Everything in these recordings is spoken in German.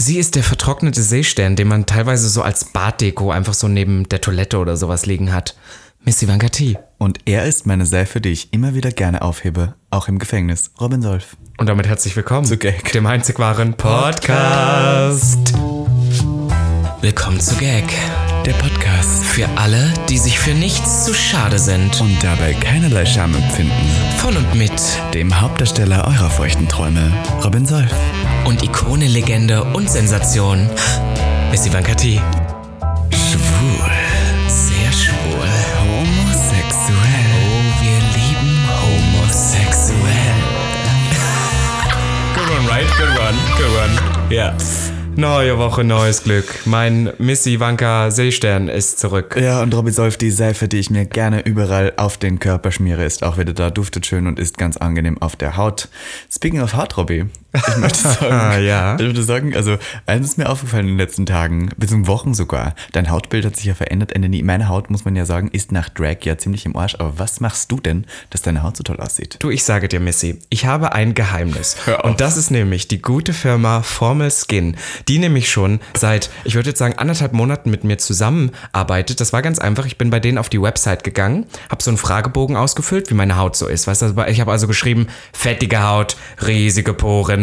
Sie ist der vertrocknete Seestern, den man teilweise so als Baddeko einfach so neben der Toilette oder sowas liegen hat. Miss Ivanka T. Und er ist meine Seife, die ich immer wieder gerne aufhebe, auch im Gefängnis. Robin Solf. Und damit herzlich willkommen Zu Gag. dem einzig wahren Podcast. Willkommen zu Gag, Der Podcast. für alle, die sich für nichts zu schade sind. Und dabei keinerlei Scham empfinden. Von und mit Dem Hauptdarsteller eurer feuchten Träume, Robin Solf. Und Ikone, Legende und Sensation. Miss Ivanka T. Schwul. Sehr schwul. Homosexuell. Oh, wir lieben homosexuell. Good one, right? Good one. Good one. Ja. Neue Woche, neues Glück. Mein Miss Ivanka Seestern ist zurück. Ja, und Robin Solf, die Seife, die ich mir gerne überall auf den Körper schmiere, ist auch wieder da, duftet schön und ist ganz angenehm auf der Haut. Speaking of Haut, Robby, ich möchte sagen, Ah, ja. ich würde sagen, also eins ist mir aufgefallen in den letzten Tagen, bis in Wochen sogar. Dein Hautbild hat sich ja verändert. Meine Haut, muss man ja sagen, ist nach Drag ja ziemlich im Arsch. Aber was machst du denn, dass deine Haut so toll aussieht? Du, ich sage dir, Missy, ich habe ein Geheimnis. Und das ist nämlich die gute Firma Formal Skin, die nämlich schon seit, ich würde jetzt sagen, anderthalb Monaten mit mir zusammenarbeitet. Das war ganz einfach. Ich bin bei denen auf die Website gegangen, habe so einen Fragebogen ausgefüllt, wie meine Haut so ist. Weißt du, ich habe also geschrieben, fettige Haut, riesige Poren.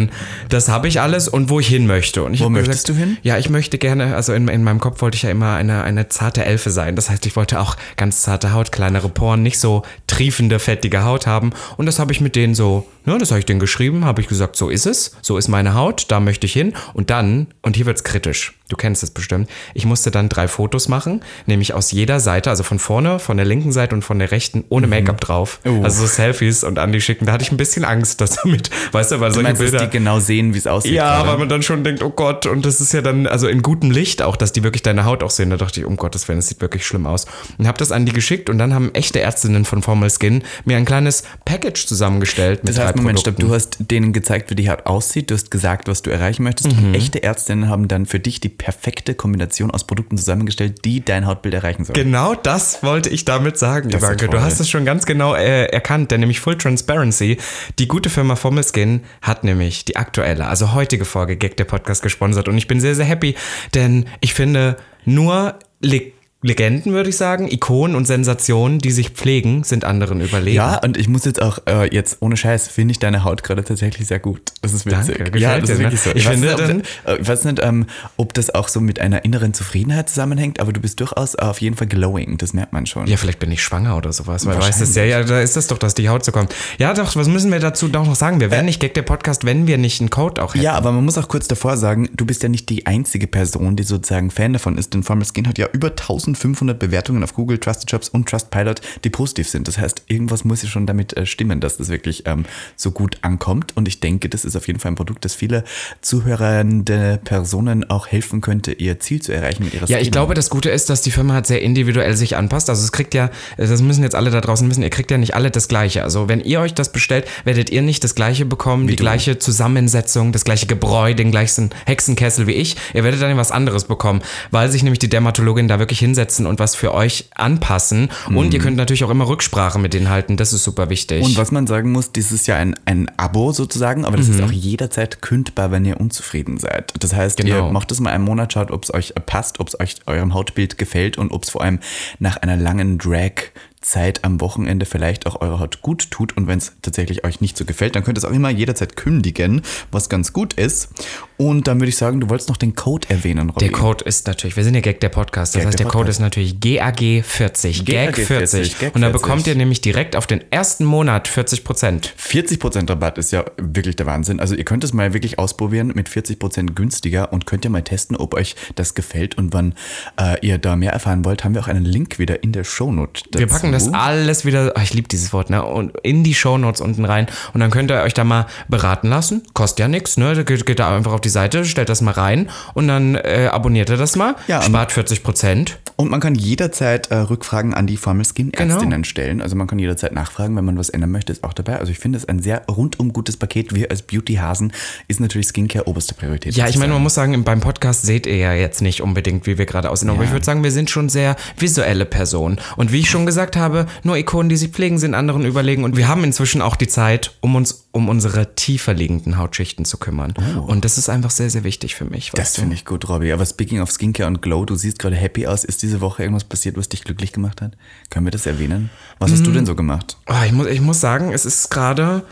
Das habe ich alles und wo ich hin möchte. Und ich Wo möchtest du hin? Ja, ich möchte gerne, also in, in meinem Kopf wollte ich ja immer eine, eine zarte Elfe sein. Das heißt, ich wollte auch ganz zarte Haut, kleinere Poren, nicht so triefende, fettige Haut haben. Und das habe ich mit denen so, ne, das habe ich denen geschrieben, habe ich gesagt, so ist es, so ist meine Haut, da möchte ich hin. Und dann, und hier wird's kritisch, du kennst es bestimmt, ich musste dann drei Fotos machen, nämlich aus jeder Seite, also von vorne, von der linken Seite und von der rechten, ohne Make-up drauf. Oh. Also so Selfies und Andi schicken. Da hatte ich ein bisschen Angst, dass damit, weißt du, weil Du solche meinst, dass Bilder... die genau sehen, wie es aussieht? Ja, gerade? weil man dann schon denkt, oh Gott, und das ist ja dann, also in gutem Licht auch, dass die wirklich deine Haut auch sehen. Da dachte ich, um Gottes Willen, das sieht wirklich schlimm aus. Und habe das an die geschickt und dann haben echte Ärztinnen von Formal Skin mir ein kleines Package zusammengestellt mit Das heißt, drei Moment, stopp, du hast denen gezeigt, wie die Haut aussieht, du hast gesagt, was du erreichen möchtest. Mhm. Und echte Ärztinnen haben dann für dich die perfekte Kombination aus Produkten zusammengestellt, die dein Hautbild erreichen sollen. Genau das wollte ich damit sagen, Das Ivanka. Du hast es schon ganz genau äh, erkannt, denn nämlich Full Transparency, die gute Firma Formal Skin hat nämlich die aktuelle, also heutige Folge Gag der Podcast gesponsert und ich bin sehr, sehr happy, denn ich finde nur Le Legenden, würde ich sagen, Ikonen und Sensationen, die sich pflegen, sind anderen überlegen. Ja, und ich muss jetzt auch, äh, jetzt ohne Scheiß, finde ich deine Haut gerade tatsächlich sehr gut. Das ist witzig. Danke, ja, das dir, ist ne? wirklich so. Ich Ich, weiß nicht, ob, dann- äh, ich weiß nicht, ähm, ob das auch so mit einer inneren Zufriedenheit zusammenhängt, aber du bist durchaus auf jeden Fall glowing, das merkt man schon. Ja, vielleicht bin ich schwanger oder sowas, weil es Wahrscheinlich. ja, ja, da ist es doch, dass die Haut so kommt. Ja, doch, was müssen wir dazu doch noch sagen? Wir wären nicht Gag der Podcast, wenn wir nicht einen Code auch hätten. Ja, aber man muss auch kurz davor sagen, du bist ja nicht die einzige Person, die sozusagen Fan davon ist, denn Formal Skin hat ja über 1500 Bewertungen auf Google, Trusted Jobs und Trustpilot, die positiv sind. Das heißt, irgendwas muss ja schon damit äh, stimmen, dass das wirklich ähm, so gut ankommt. Und ich denke, das ist auf jeden Fall ein Produkt, das viele zuhörende Personen auch helfen könnte, ihr Ziel zu erreichen mit ihrer Ja, ich Skin. glaube, das Gute ist, dass die Firma halt sehr individuell sich anpasst. Also es kriegt ja, das müssen jetzt alle da draußen wissen, ihr kriegt ja nicht alle das Gleiche. Also wenn ihr euch das bestellt, werdet ihr nicht das Gleiche bekommen, die du. gleiche Zusammensetzung, das gleiche Gebräu, den gleichen Hexenkessel wie ich. Ihr werdet dann was anderes bekommen, weil sich nämlich die Dermatologin da wirklich hinsetzen und was für euch anpassen. Und ihr könnt natürlich auch immer Rücksprache mit denen halten. Das ist super wichtig. Mhm. Und was man sagen muss, das ist ja ein, ein Abo sozusagen, aber das Mhm. ist auch jederzeit kündbar, wenn ihr unzufrieden seid. Das heißt, Genau. ihr macht es mal einen Monat, schaut, ob es euch passt, ob es euch eurem Hautbild gefällt und ob es vor allem nach einer langen Drag-Zeit am Wochenende vielleicht auch eure Haut gut tut. Und wenn es tatsächlich euch nicht so gefällt, dann könnt ihr es auch immer jederzeit kündigen, was ganz gut ist. Und dann würde ich sagen, du wolltest noch den Code erwähnen, Robby. Der Code ist natürlich, wir sind ja Gag der Podcast, das Gag heißt, der der Code ist natürlich GAG40, GAG40, GAG40. Gag Und da 40. bekommt ihr nämlich direkt auf den ersten Monat 40 Prozent. 40% Rabatt ist ja wirklich der Wahnsinn. Also ihr könnt es mal wirklich ausprobieren mit 40% günstiger und könnt ja mal testen, ob euch das gefällt. Und wann äh, ihr da mehr erfahren wollt, haben wir auch einen Link wieder in der Shownote. Wir packen das alles wieder, ach, ich liebe dieses Wort, ne, und in die Shownotes unten rein und dann könnt ihr euch da mal beraten lassen. Kostet ja nichts, ne? Geht da einfach auf die Seite, stellt das mal rein und dann äh, abonniert ihr das mal, Ja, spart 40 Prozent. Und man kann jederzeit äh, Rückfragen an die Formel Skin Ärztinnen Genau. stellen. Also man kann jederzeit nachfragen, wenn man was ändern möchte, ist auch dabei. Also ich finde es ein sehr rundum gutes Paket. Wir als Beauty-Hasen ist natürlich Skincare oberste Priorität. Ja, ich meine, man muss sagen, beim Podcast seht ihr ja jetzt nicht unbedingt, wie wir gerade aussehen. Aber Ja. ich würde sagen, wir sind schon sehr visuelle Personen. Und wie ich schon gesagt habe, nur Ikonen, die sich pflegen, sind anderen überlegen. Und wir haben inzwischen auch die Zeit, um uns um unsere tiefer liegenden Hautschichten zu kümmern. Und das ist einfach sehr, sehr wichtig für mich. Das finde ich gut, Robby. Aber speaking of Skincare und Glow, du siehst gerade happy aus. Ist diese Woche irgendwas passiert, was dich glücklich gemacht hat? Können wir das erwähnen? Was hast du denn so gemacht? Oh, ich, muss, ich muss sagen, es ist gerade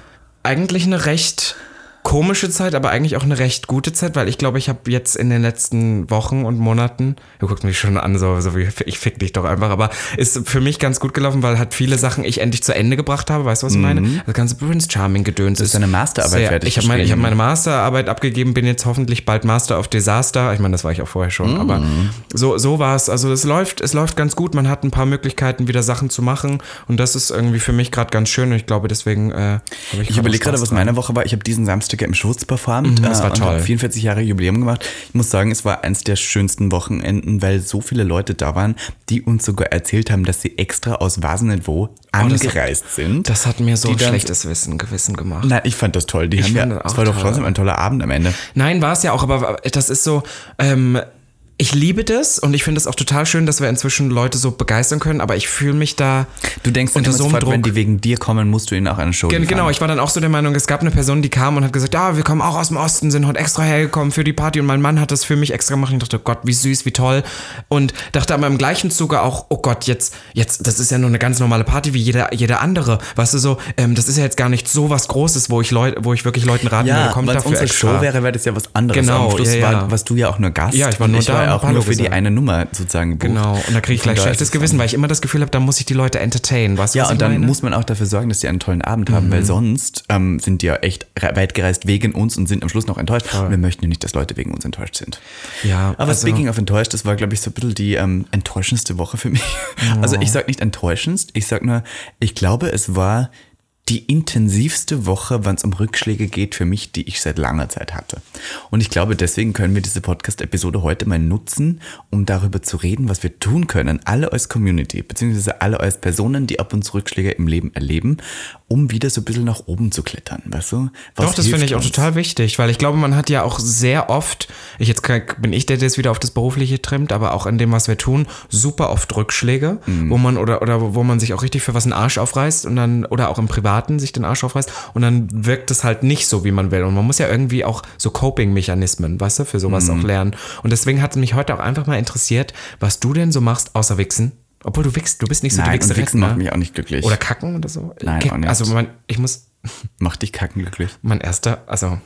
eigentlich eine recht komische Zeit, aber eigentlich auch eine recht gute Zeit, weil ich glaube, ich habe jetzt in den letzten Wochen und Monaten, du guckst mich schon an, so, so wie ich fick dich doch einfach, aber ist für mich ganz gut gelaufen, weil halt viele Sachen ich endlich zu Ende gebracht habe, weißt du, was ich meine? Das ganze Prince Charming Gedöns ist Mhm. deine Masterarbeit sehr, fertig Ich habe meine, ich hab meine Masterarbeit abgegeben, bin jetzt hoffentlich bald Master of Disaster. Ich meine, das war ich auch vorher schon, Mhm. aber so, so war es. Also es läuft, es läuft ganz gut. Man hat ein paar Möglichkeiten, wieder Sachen zu machen und das ist irgendwie für mich gerade ganz schön und ich glaube, deswegen äh, habe ich Ich überlege gerade, was meine Woche war. Ich habe diesen Samstag ja im Schutz performt. Mhm, das war und toll. hab 44 Jahre Jubiläum gemacht. Ich muss sagen, es war eins der schönsten Wochenenden, weil so viele Leute da waren, die uns sogar erzählt haben, dass sie extra aus was nicht wo Oh, das angereist sind. Das hat mir so ein schlechtes Wissen, Gewissen gemacht. Nein, ich fand das toll. Die haben ja, das war doch toll. trotzdem ein toller Abend am Ende. Nein, war es ja auch, aber das ist so, ähm, ich liebe das und ich finde es auch total schön, dass wir inzwischen Leute so begeistern können, aber ich fühle mich da Du denkst unter so sofort, Druck. wenn die wegen dir kommen, musst du ihnen auch eine Show Gen- liefern. Genau, ich war dann auch so der Meinung, es gab eine Person, die kam und hat gesagt, ja, wir kommen auch aus dem Osten, sind heute extra hergekommen für die Party und mein Mann hat das für mich extra gemacht. Ich dachte, Gott, wie süß, wie toll. Und dachte aber im gleichen Zuge auch, oh Gott, jetzt, jetzt, das ist ja nur eine ganz normale Party wie jeder, jeder andere. Weißt du so, ähm, das ist ja jetzt gar nicht so was Großes, wo ich Leute, wo ich wirklich Leuten raten würde, Ja, kommt wenn es dafür unsere extra. Show wäre, wäre das ja was anderes. Genau, Am Schluss ja, war, ja. warst du ja auch nur Gast. Ja, ich war und nur ich da war und ja auch Hallo nur für die gesagt. eine Nummer sozusagen gebucht. Genau, und da kriege ich gleich schlechtes Gewissen, weil ich immer das Gefühl habe, da muss ich die Leute entertainen. Weißt du, Ja, und dann meine? Mhm. muss man auch dafür sorgen, dass die einen tollen Abend haben, weil sonst ähm, sind die ja echt weit gereist wegen uns und sind am Schluss noch enttäuscht. Und wir möchten ja nicht, dass Leute wegen uns enttäuscht sind. Ja, Aber also- speaking of enttäuscht, das war, glaube ich, so ein bisschen die ähm, enttäuschendste Woche für mich. Also ich sag nicht enttäuschendst, ich sag nur, ich glaube, es war die intensivste Woche, wenn es um Rückschläge geht, für mich, die ich seit langer Zeit hatte. Und ich glaube, deswegen können wir diese Podcast-Episode heute mal nutzen, um darüber zu reden, was wir tun können, alle als Community, beziehungsweise alle als Personen, die ab und zu Rückschläge im Leben erleben, um wieder so ein bisschen nach oben zu klettern, weißt du? Was Doch, das finde ich auch uns? total wichtig, weil ich glaube, man hat ja auch sehr oft, ich jetzt bin ich der, der jetzt wieder auf das Berufliche trimmt, aber auch in dem, was wir tun, super oft Rückschläge, Mhm. wo man oder, oder wo man sich auch richtig für was einen Arsch aufreißt und dann, oder auch im Privaten sich den Arsch aufreißt und dann wirkt es halt nicht so, wie man will. Und man muss ja irgendwie auch so Coping-Mechanismen, weißt du, für sowas Mhm. auch lernen. Und deswegen hat es mich heute auch einfach mal interessiert, was du denn so machst, außer Wichsen. Obwohl du wichst, du bist nicht so die Nein, und Wichserin, Wichsen macht mich auch nicht glücklich. Oder Kacken oder so. Nein, Ge- auch nicht. Also man, ich muss, Macht dich kacken glücklich. mein erster, also.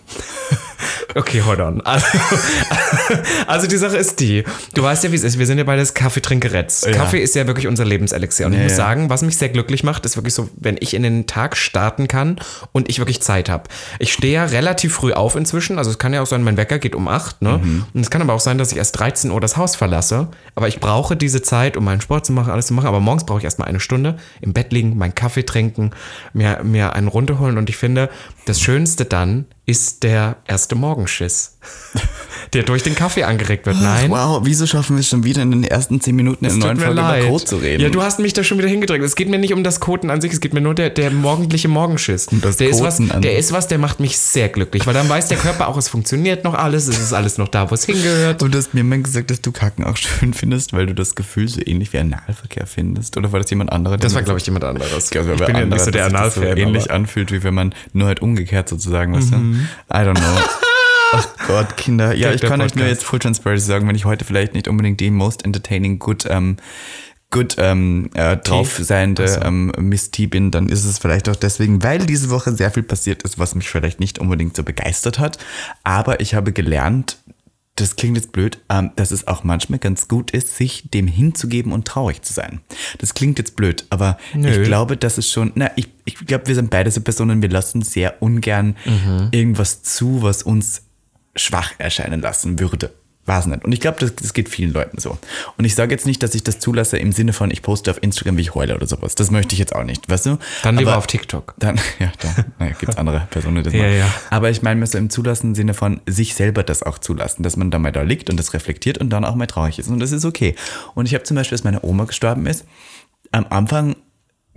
Okay, hold on. Also, also die Sache ist die, du weißt ja, wie es ist. Wir sind ja beides Kaffeetrinkeretz. Ja. Kaffee ist ja wirklich unser Lebenselixier. Und ich Ja, muss ja. sagen, was mich sehr glücklich macht, ist wirklich so, wenn ich in den Tag starten kann und ich wirklich Zeit habe. Ich stehe ja relativ früh auf inzwischen. Also es kann ja auch sein, mein Wecker geht um 8, ne? Mhm. Und es kann aber auch sein, dass ich erst 13 Uhr das Haus verlasse. Aber ich brauche diese Zeit, um meinen Sport zu machen, alles zu machen. Aber morgens brauche ich erstmal eine Stunde im Bett liegen, meinen Kaffee trinken, mir, mir einen runterholen. Und ich finde, das Schönste dann ist der erste Morgenschiss, der durch den Kaffee angeregt wird. Nein. Wow, wieso schaffen wir es schon wieder in den ersten zehn Minuten in der neuen Folge leid. über Code zu reden? Ja, du hast mich da schon wieder hingedrängt. Es geht mir nicht um das Koten an sich, es geht mir nur der, der morgendliche Morgenschiss. Um das der ist was, Koten der ist was, der macht mich sehr glücklich, weil dann weiß der Körper auch, es funktioniert noch alles, es ist alles noch da, wo es hingehört. Und du hast mir mal gesagt, dass du Kacken auch schön findest, weil du das Gefühl so ähnlich wie Analverkehr findest. Oder war das jemand anderer? Das war, glaube ich, jemand anderes. Ich, glaube, ich bin ja nicht so der das so ähnlich aber- anfühlt, wie wenn man nur halt umgekehrt sozusagen, weißt du? I don't know. Ach Gott, Kinder. Ja, ich kann euch nur jetzt Full Transparency sagen, wenn ich heute vielleicht nicht unbedingt die most entertaining, good, ähm, gut ähm, äh, drauf seiende Ach so. ähm, Miss T bin, dann ist es vielleicht auch deswegen, weil diese Woche sehr viel passiert ist, was mich vielleicht nicht unbedingt so begeistert hat. Aber ich habe gelernt, das klingt jetzt blöd, ähm, dass es auch manchmal ganz gut ist, sich dem hinzugeben und traurig zu sein. Das klingt jetzt blöd, aber Nö. ich glaube, das ist schon, na, ich, ich glaube, wir sind beide so Personen, wir lassen sehr ungern Mhm. irgendwas zu, was uns schwach erscheinen lassen würde. weiß nicht. Und ich glaube, das, das geht vielen Leuten so. Und ich sage jetzt nicht, dass ich das zulasse im Sinne von, ich poste auf Instagram, wie ich heule oder sowas. Das möchte ich jetzt auch nicht, weißt du? Dann lieber Aber auf TikTok. Dann, ja, da naja, gibt es andere Personen, die das Ja, machen. ja. Aber ich meine mir so im Zulassen Sinne von sich selber das auch zulassen, dass man da mal da liegt und das reflektiert und dann auch mal traurig ist. Und das ist okay. Und ich habe zum Beispiel, als meine Oma gestorben ist, am Anfang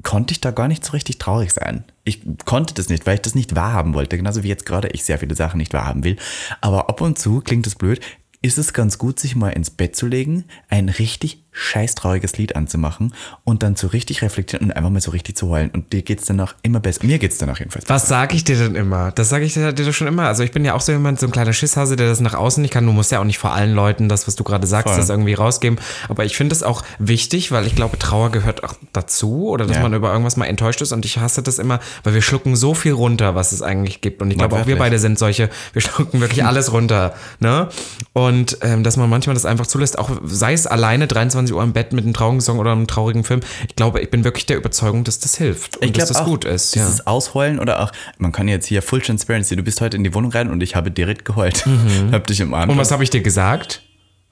konnte ich da gar nicht so richtig traurig sein. Ich konnte das nicht, weil ich das nicht wahrhaben wollte. Genauso wie jetzt gerade ich sehr viele Sachen nicht wahrhaben will. Aber ab und zu klingt es blöd, ist es ganz gut, sich mal ins Bett zu legen, ein richtig scheiß trauriges Lied anzumachen und dann so richtig reflektieren und einfach mal so richtig zu heulen. Und dir geht's danach immer besser. Mir geht's danach jedenfalls Was sage ich dir denn immer? Das sage ich dir, dir doch schon immer. Also ich bin ja auch so jemand, so ein kleiner Schisshase, der das nach außen nicht kann. Du musst ja auch nicht vor allen Leuten das, was du gerade sagst, Voll. das irgendwie rausgeben. Aber ich finde es auch wichtig, weil ich glaube, Trauer gehört auch dazu oder dass Ja. man über irgendwas mal enttäuscht ist. Und ich hasse das immer, weil wir schlucken so viel runter, was es eigentlich gibt. Und ich glaube, auch wir beide sind solche, wir schlucken wirklich alles runter. Ne? Und ähm, dass man manchmal das einfach zulässt, auch sei es alleine 23 Uhr im Bett mit einem traurigen Song oder einem traurigen Film. Ich glaube, ich bin wirklich der Überzeugung, dass das hilft und Ich dass glaube das auch, gut ist. Ja. Dieses Ausheulen oder auch, man kann jetzt hier Full Transparency, du bist heute in die Wohnung rein und ich habe direkt geheult. Hab dich umarmt. Mhm. Und was habe ich dir gesagt?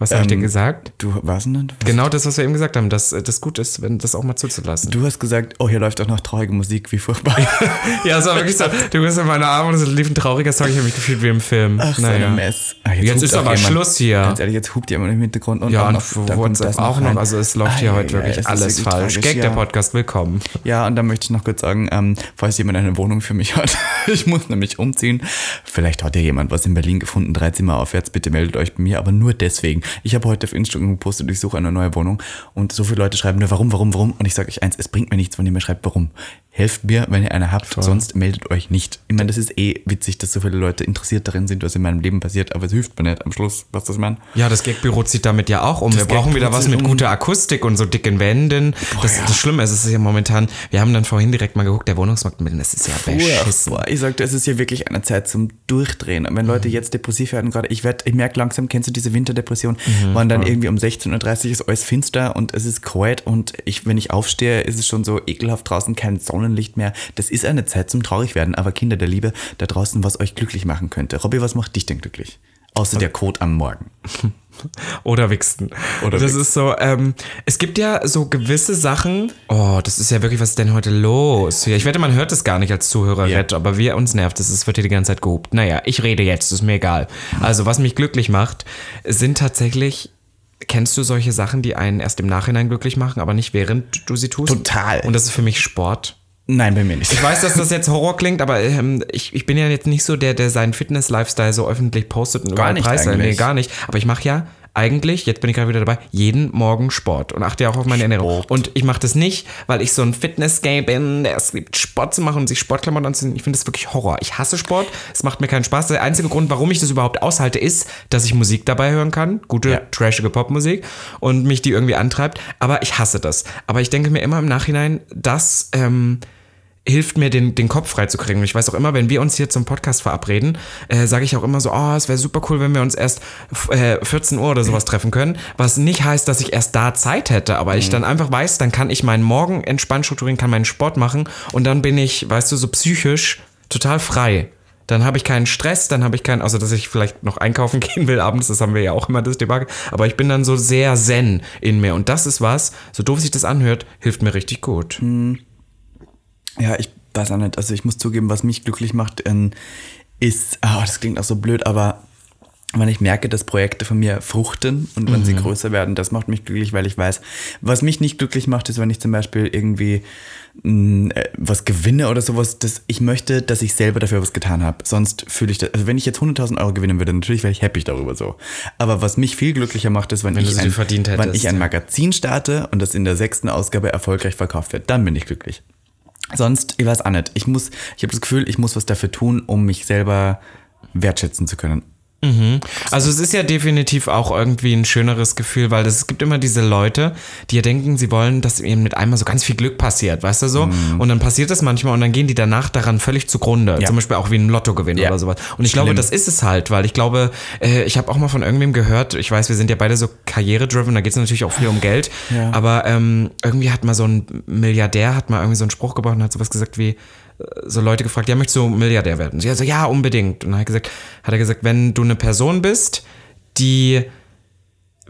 Was habe ich dir Ähm, gesagt? Du, was denn? Du, Genau das, was wir eben gesagt haben, dass äh, das gut ist, wenn das auch mal zuzulassen. du hast gesagt, oh, hier läuft auch noch traurige Musik, wie furchtbar. ja, es war wirklich so, du bist in meiner Arme und es lief ein trauriger Song, ich habe mich gefühlt wie im Film. Ach, so ein Mess. Ah, Jetzt hupt ist aber Schluss hier. Ganz ehrlich, jetzt hupt jemand im Hintergrund und Ja, und noch, WhatsApp auch noch, rein. also es läuft hier Ah, heute ja, wirklich alles wirklich falsch. tragisch, Gag, ja. der Podcast, willkommen. Ja, und da möchte ich noch kurz sagen, ähm, falls jemand eine Wohnung für mich hat, ich muss nämlich umziehen. Vielleicht hat ja jemand was in Berlin gefunden, drei Zimmer aufwärts, bitte meldet euch bei mir, aber nur deswegen. Ich habe heute auf Instagram gepostet, ich suche eine neue Wohnung und so viele Leute schreiben nur, warum, warum, warum? Und ich sage euch eins, es bringt mir nichts, wenn ihr mir schreibt, warum. Helft mir, wenn ihr eine habt, sonst meldet euch nicht. Ich meine, das ist eh witzig, dass so viele Leute interessiert darin sind, was in meinem Leben passiert, aber es hilft mir nicht am Schluss, was das meint. Ja, das Gagbüro zieht damit ja auch um. wir brauchen wieder was mit um. guter Akustik und so dicken Wänden. das, ja. das Schlimme ist, es ist ja momentan, wir haben dann vorhin direkt mal geguckt, der Wohnungsmarkt mit, das ist ja beschissen. Boah, ich sagte, es ist ja wirklich eine Zeit zum Durchdrehen. Und wenn Leute Mhm. jetzt depressiv werden, gerade, ich werde, ich merke langsam, kennst du diese Winterdepression, Mhm, wann dann irgendwie um 16.30 Uhr ist alles finster und es ist kalt und ich, wenn ich aufstehe, ist es schon so ekelhaft draußen, kein Sonnenlicht mehr. Das ist eine Zeit zum Traurigwerden. Aber Kinder der Liebe, da draußen, was euch glücklich machen könnte. Robby, was macht dich denn glücklich? Außer der Code am Morgen. Oder wichsen. Oder das wichsen. ist so, ähm, es gibt ja so gewisse Sachen. Oh, das ist ja wirklich, was ist denn heute los? hier? Ich wette, man hört es gar nicht als Zuhörer, Ja. Aber wir uns nervt es. Es wird hier die ganze Zeit gehupt. Naja, ich rede jetzt, ist mir egal. Also, was mich glücklich macht, sind tatsächlich. Kennst du solche Sachen, die einen erst im Nachhinein glücklich machen, aber nicht während du sie tust? Total. Und das ist für mich Sport. Nein, bei mir nicht. Ich weiß, dass das jetzt Horror klingt, aber ähm, ich, ich bin ja jetzt nicht so der, der seinen Fitness-Lifestyle so öffentlich postet und überall nicht preisselt. Nee, gar nicht. Aber ich mache ja eigentlich, jetzt bin ich gerade wieder dabei, jeden Morgen Sport und achte ja auch auf meine Ernährung. Sport. Und ich mache das nicht, weil ich so ein Fitness-Gay bin, der es liebt, Sport zu machen und sich Sportklamotten anzuziehen. Ich finde das wirklich Horror. Ich hasse Sport. Es macht mir keinen Spaß. Der einzige Grund, warum ich das überhaupt aushalte, ist, dass ich Musik dabei hören kann. Gute, Ja. trashige Popmusik und mich die irgendwie antreibt. Aber ich hasse das. Aber ich denke mir immer im Nachhinein, dass ähm, hilft mir, den, den Kopf freizukriegen. Und ich weiß auch immer, wenn wir uns hier zum Podcast verabreden, äh, sage ich auch immer so, oh, es wäre super cool, wenn wir uns erst äh, 14 Uhr oder sowas treffen können. Was nicht heißt, dass ich erst da Zeit hätte, aber ich dann einfach weiß, dann kann ich meinen Morgen entspannt strukturieren, kann meinen Sport machen und dann bin ich, weißt du, so psychisch total frei. Dann habe ich keinen Stress, dann habe ich keinen, also dass ich vielleicht noch einkaufen gehen will abends, das haben wir ja auch immer das Debakel, aber ich bin dann so sehr zen in mir und das ist was, so doof sich das anhört, hilft mir richtig gut. Ja, ich weiß auch nicht. Also ich muss zugeben, was mich glücklich macht, ähm, ist, ah, das klingt auch so blöd, aber wenn ich merke, dass Projekte von mir fruchten und wenn sie größer werden, das macht mich glücklich, weil ich weiß, was mich nicht glücklich macht, ist, wenn ich zum Beispiel irgendwie mh, äh, was gewinne oder sowas, das, ich möchte, dass ich selber dafür was getan habe. Sonst fühle ich das, also wenn ich jetzt 100.000 Euro gewinnen würde, natürlich wäre ich happy darüber so. Aber was mich viel glücklicher macht, ist, wenn, Wenn ich, ein, wenn ich ein. Magazin starte und das in der sechsten Ausgabe erfolgreich verkauft wird, dann bin ich glücklich. Sonst, ich weiß auch nicht. Ich muss, ich habe das Gefühl, ich muss was dafür tun, um mich selber wertschätzen zu können. Also es ist ja definitiv auch irgendwie ein schöneres Gefühl, weil es gibt immer diese Leute, die ja denken, sie wollen, dass ihnen mit einmal so ganz viel Glück passiert, weißt du so? Und dann passiert das manchmal und dann gehen die danach daran völlig zugrunde. Ja. Zum Beispiel auch wie ein Lottogewinn Ja. oder sowas. Und ich glaube, Schlimm. das ist es halt, weil ich glaube, äh, ich habe auch mal von irgendwem gehört, ich weiß, wir sind ja beide so karriere-driven, da geht es natürlich auch viel um Geld, Ja. aber ähm, irgendwie hat mal so ein Milliardär, hat mal irgendwie so einen Spruch gebracht und hat sowas gesagt wie, so Leute gefragt, ja, möchtest du Milliardär werden? Und sie hat so, ja, unbedingt. Und dann hat gesagt, hat er gesagt, wenn du eine Person bist, die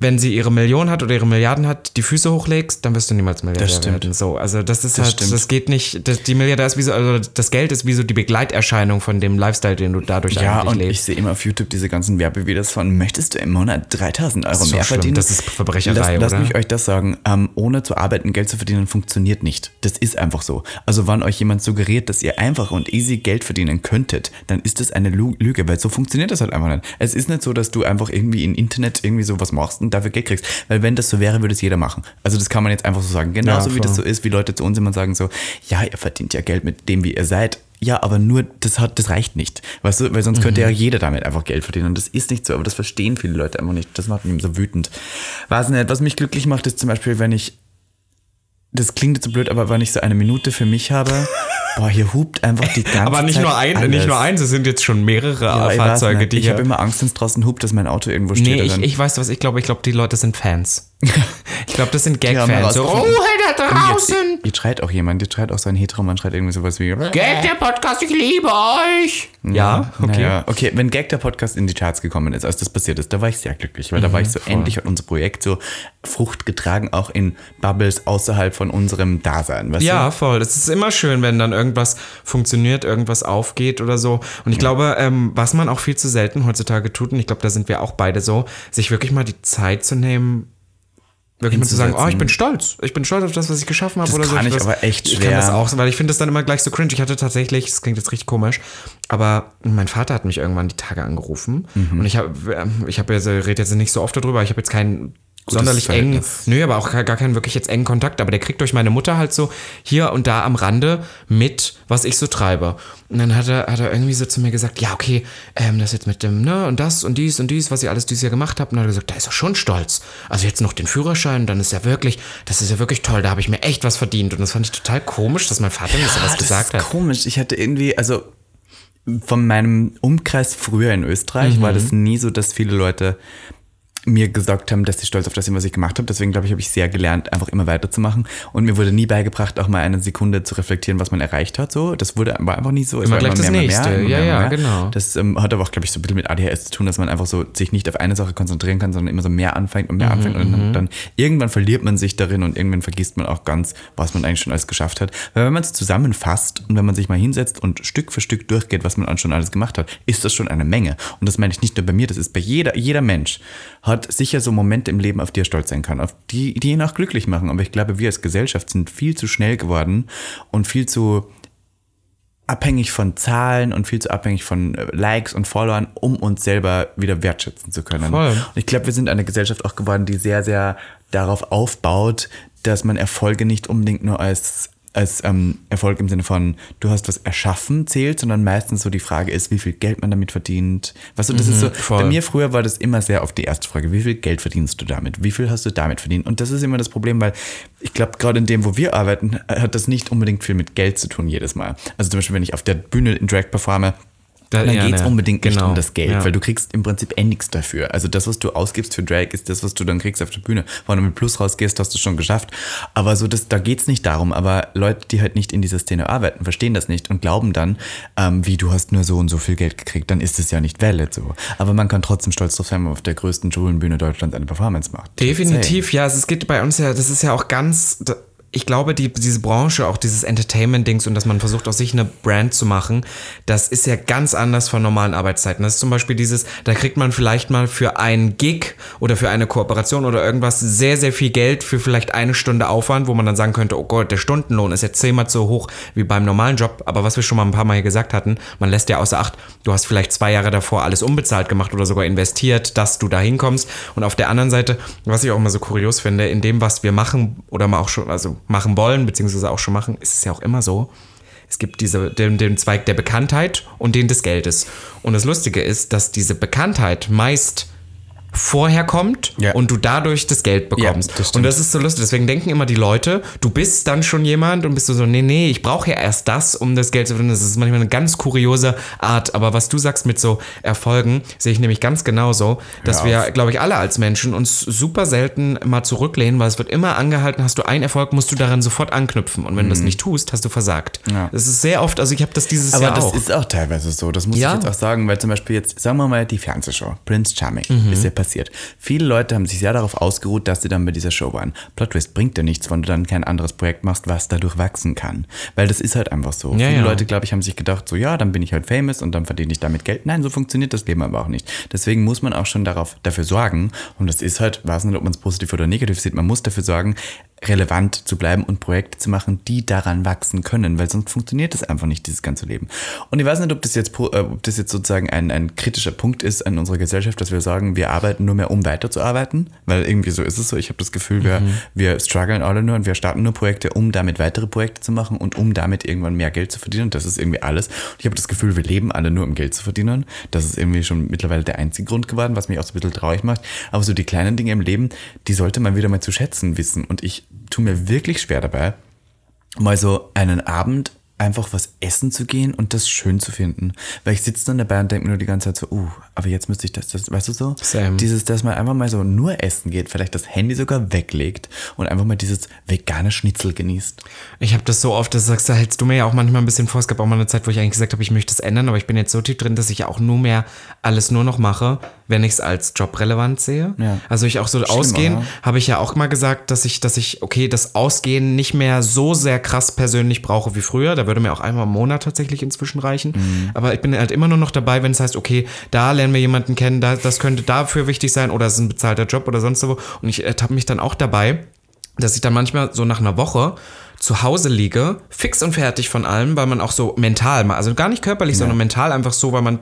wenn sie ihre Million hat oder ihre Milliarden hat, die Füße hochlegst, dann wirst du niemals Milliardär Das stimmt. werden. So, also das ist Das halt, stimmt. das geht nicht, das, die Milliardär ist wie so, also das Geld ist wie so die Begleiterscheinung von dem Lifestyle, den du dadurch Ja, eigentlich und ich lebst. sehe immer auf YouTube diese ganzen Werbevideos von, möchtest du im Monat 3000 Euro so mehr schlimm. verdienen? Das ist Verbrecherei, Lass, Lasst mich euch das sagen, ähm, ohne zu arbeiten, Geld zu verdienen, funktioniert nicht. Das ist einfach so. Also wann euch jemand suggeriert, dass ihr einfach und easy Geld verdienen könntet, dann ist das eine Lüge, weil so funktioniert das halt einfach nicht. Es ist nicht so, dass du einfach irgendwie im Internet irgendwie sowas machst und dafür Geld kriegst. Weil wenn das so wäre, würde es jeder machen. Also das kann man jetzt einfach so sagen. Genauso Ja, wie das so ist, wie Leute zu uns immer sagen so, ja, ihr verdient ja Geld mit dem, wie ihr seid. Ja, aber nur, das hat, das reicht nicht. Weißt du, weil sonst könnte ja jeder damit einfach Geld verdienen. Und das ist nicht so, aber das verstehen viele Leute einfach nicht. Das macht mich so wütend. Weiß nicht, was mich glücklich macht, ist zum Beispiel, wenn ich, das klingt jetzt so blöd, aber wenn ich so eine Minute für mich habe, boah, hier hupt einfach die ganze Zeit. Aber nicht nur ein, alles. nicht nur eins, es sind jetzt schon mehrere Ja, Fahrzeuge, die Ich habe immer Angst, wenn es draußen hupt, dass mein Auto irgendwo steht. Nee, ich, ich weiß was, ich glaube, ich glaube, die Leute sind Fans. ich glaube, das sind Gag-Fans. So. Ruhe da Und jetzt- draußen! Hier schreit auch jemand, hier schreit auch so ein Heteromann, schreit irgendwie sowas wie. Gag der Podcast, ich liebe euch! Ja, okay. Naja, okay, wenn Gag der Podcast in die Charts gekommen ist, als das passiert ist, da war ich sehr glücklich, weil da war ich so, endlich hat unser Projekt so Frucht getragen, auch in Bubbles außerhalb von unserem Dasein. Weißt Ja, voll. Es ist immer schön, wenn dann irgendwas funktioniert, irgendwas aufgeht oder so. Und ich glaube, ähm, was man auch viel zu selten heutzutage tut, und ich glaube, da sind wir auch beide so, sich wirklich mal die Zeit zu nehmen, wirklich mal zu sagen, oh, ich bin stolz. Ich bin stolz auf das, was ich geschaffen habe Das oder so. kann ich das, aber echt Ich schwer. kann das auch, weil ich finde das dann immer gleich so cringe. Ich hatte tatsächlich, das klingt jetzt richtig komisch, aber mein Vater hat mich irgendwann die Tage angerufen Mhm. und ich habe, ich habe jetzt, rede jetzt nicht so oft darüber, ich habe jetzt keinen sonderlich eng, nö, aber auch gar gar keinen wirklich jetzt engen Kontakt, aber der kriegt durch meine Mutter halt so hier und da am Rande mit, was ich so treibe. Und dann hat er, hat er irgendwie so zu mir gesagt, ja, okay, ähm, das jetzt mit dem, ne, und das und dies und dies, was ich alles dieses Jahr gemacht habe. Und dann hat er gesagt, da ist er schon stolz. Also jetzt noch den Führerschein, dann ist ja wirklich, das ist ja wirklich toll, da habe ich mir echt was verdient. Und das fand ich total komisch, dass mein Vater mir sowas Ah, das gesagt hat. komisch. Ich hatte irgendwie, also von meinem Umkreis früher in Österreich war Mhm. das nie so, dass viele Leute mir gesagt haben, dass sie stolz auf das sind, was ich gemacht habe. Deswegen glaube ich, habe ich sehr gelernt, einfach immer weiterzumachen. Und mir wurde nie beigebracht, auch mal eine Sekunde zu reflektieren, was man erreicht hat. So, das wurde war einfach nie so. Es Immer war gleich das Nächste. immer Ja, immer ja, genau. Das ähm, hat aber auch, glaube ich, so ein bisschen mit ADHS zu tun, dass man einfach so sich nicht auf eine Sache konzentrieren kann, sondern immer so mehr anfängt und mehr Mhm, anfängt. Und dann, dann irgendwann verliert man sich darin und irgendwann vergisst man auch ganz, was man eigentlich schon alles geschafft hat. Weil wenn man es zusammenfasst und wenn man sich mal hinsetzt und Stück für Stück durchgeht, was man schon alles gemacht hat, ist das schon eine Menge. Und das meine ich nicht nur bei mir, das ist bei jeder, jeder Mensch hat sicher so Momente im Leben, auf die er stolz sein kann, auf die, die ihn auch glücklich machen. Aber ich glaube, wir als Gesellschaft sind viel zu schnell geworden und viel zu abhängig von Zahlen und viel zu abhängig von äh, Likes und Followern, um uns selber wieder wertschätzen zu können. Voll. Und ich glaube, wir sind eine Gesellschaft auch geworden, die sehr, sehr darauf aufbaut, dass man Erfolge nicht unbedingt nur als als ähm, Erfolg im Sinne von, du hast was erschaffen zählt, sondern meistens so die Frage ist, wie viel Geld man damit verdient. Weißt du, das ist so, Mhm, voll. bei mir früher war das immer sehr auf die erste Frage, wie viel Geld verdienst du damit? Wie viel hast du damit verdient? Und das ist immer das Problem, weil ich glaube, gerade in dem, wo wir arbeiten, hat das nicht unbedingt viel mit Geld zu tun jedes Mal. Also zum Beispiel, wenn ich auf der Bühne in Drag performe, Da- dann ja, geht es ne, unbedingt nicht genau, um das Geld, ja. weil du kriegst im Prinzip eh nichts dafür. Also das, was du ausgibst für Drag, ist das, was du dann kriegst auf der Bühne. Wenn du mit Plus rausgehst, hast du es schon geschafft. Aber so, das, da geht es nicht darum. Aber Leute, die halt nicht in dieser Szene arbeiten, verstehen das nicht und glauben dann, ähm, wie du hast nur so und so viel Geld gekriegt, dann ist es ja nicht valid so. Aber man kann trotzdem stolz drauf sein, wenn man auf der größten Schulenbühne Deutschlands eine Performance macht. Definitiv, ja. Es geht bei uns ja, das ist ja auch ganz. Ich glaube, die, diese Branche, auch dieses Entertainment-Dings und dass man versucht, aus sich eine Brand zu machen, das ist ja ganz anders von normalen Arbeitszeiten. Das ist zum Beispiel dieses, da kriegt man vielleicht mal für einen Gig oder für eine Kooperation oder irgendwas sehr, sehr viel Geld für vielleicht eine Stunde Aufwand, wo man dann sagen könnte, oh Gott, der Stundenlohn ist jetzt zehnmal so hoch wie beim normalen Job. Aber was wir schon mal ein paar Mal hier gesagt hatten, man lässt ja außer Acht, du hast vielleicht zwei Jahre davor alles unbezahlt gemacht oder sogar investiert, dass du da hinkommst. Und auf der anderen Seite, was ich auch immer so kurios finde, in dem, was wir machen oder mal auch schon, also machen wollen, beziehungsweise auch schon machen, ist es ja auch immer so. Es gibt diese, den, den Zweig der Bekanntheit und den des Geldes. Und das Lustige ist, dass diese Bekanntheit meist vorher kommt Ja. und du dadurch das Geld bekommst. Ja, das und das ist so lustig. Deswegen denken immer die Leute, du bist dann schon jemand und bist du so, nee, nee, ich brauche ja erst das, um das Geld zu verdienen. Das ist manchmal eine ganz kuriose Art. Aber was du sagst mit so Erfolgen, sehe ich nämlich ganz genauso, dass Hör wir, glaube ich, alle als Menschen uns super selten mal zurücklehnen, weil es wird immer angehalten, hast du einen Erfolg, musst du daran sofort anknüpfen. Und wenn du das nicht tust, hast du versagt. Mhm. Ja. Das ist sehr oft, also ich habe das dieses Aber Jahr das auch. ist auch teilweise so. Das muss Ja. ich jetzt auch sagen, weil zum Beispiel jetzt, sagen wir mal, die Fernsehshow, Prince Charming, Mhm. ist ja passiert. Viele Leute haben sich sehr darauf ausgeruht, dass sie dann bei dieser Show waren. Plot Twist bringt dir nichts, wenn du dann kein anderes Projekt machst, was dadurch wachsen kann. Weil das ist halt einfach so. Ja, Viele ja. Leute, glaube ich, haben sich gedacht, so ja, dann bin ich halt famous und dann verdiene ich damit Geld. Nein, so funktioniert das Leben aber auch nicht. Deswegen muss man auch schon darauf, dafür sorgen, und das ist halt, weiß nicht, ob man es positiv oder negativ sieht, man muss dafür sorgen, relevant zu bleiben und Projekte zu machen, die daran wachsen können, weil sonst funktioniert das einfach nicht, dieses ganze Leben. Und ich weiß nicht, ob das jetzt, äh, ob das jetzt sozusagen ein, ein kritischer Punkt ist an unserer Gesellschaft, dass wir sagen, wir arbeiten nur mehr, um weiterzuarbeiten, weil irgendwie so ist es so. Ich habe das Gefühl, wir, wir strugglen alle nur und wir starten nur Projekte, um damit weitere Projekte zu machen und um damit irgendwann mehr Geld zu verdienen. Und das ist irgendwie alles. Und ich habe das Gefühl, wir leben alle nur, um Geld zu verdienen. Das ist irgendwie schon mittlerweile der einzige Grund geworden, was mich auch so ein bisschen traurig macht. Aber so die kleinen Dinge im Leben, die sollte man wieder mal zu schätzen wissen. Und ich tue mir wirklich schwer dabei, mal so einen Abend einfach was essen zu gehen und das schön zu finden. Weil ich sitze dann dabei und denke mir nur die ganze Zeit so, uh, aber jetzt müsste ich das, das weißt du so? Same. Dieses, dass man einfach mal so nur essen geht, vielleicht das Handy sogar weglegt und einfach mal dieses vegane Schnitzel genießt. Ich habe das so oft, das sagst, da hältst du mir ja auch manchmal ein bisschen vor. Es gab auch mal eine Zeit, wo ich eigentlich gesagt habe, ich möchte das ändern, aber ich bin jetzt so tief drin, dass ich ja auch nur mehr alles nur noch mache, wenn ich es als jobrelevant sehe. Ja. Also ich auch so Ausgehen, oder? habe ich ja auch mal gesagt, dass ich, dass ich, okay, das Ausgehen nicht mehr so sehr krass persönlich brauche wie früher. Da würde mir auch einmal im Monat tatsächlich inzwischen reichen. Mhm. Aber ich bin halt immer nur noch dabei, wenn es heißt, okay, da lernen wir jemanden kennen, da, das könnte dafür wichtig sein oder es ist ein bezahlter Job oder sonst wo. Und ich ertappe mich dann auch dabei, dass ich dann manchmal so nach einer Woche zu Hause liege, fix und fertig von allem, weil man auch so mental, mal- also gar nicht körperlich, sondern mental einfach so, weil man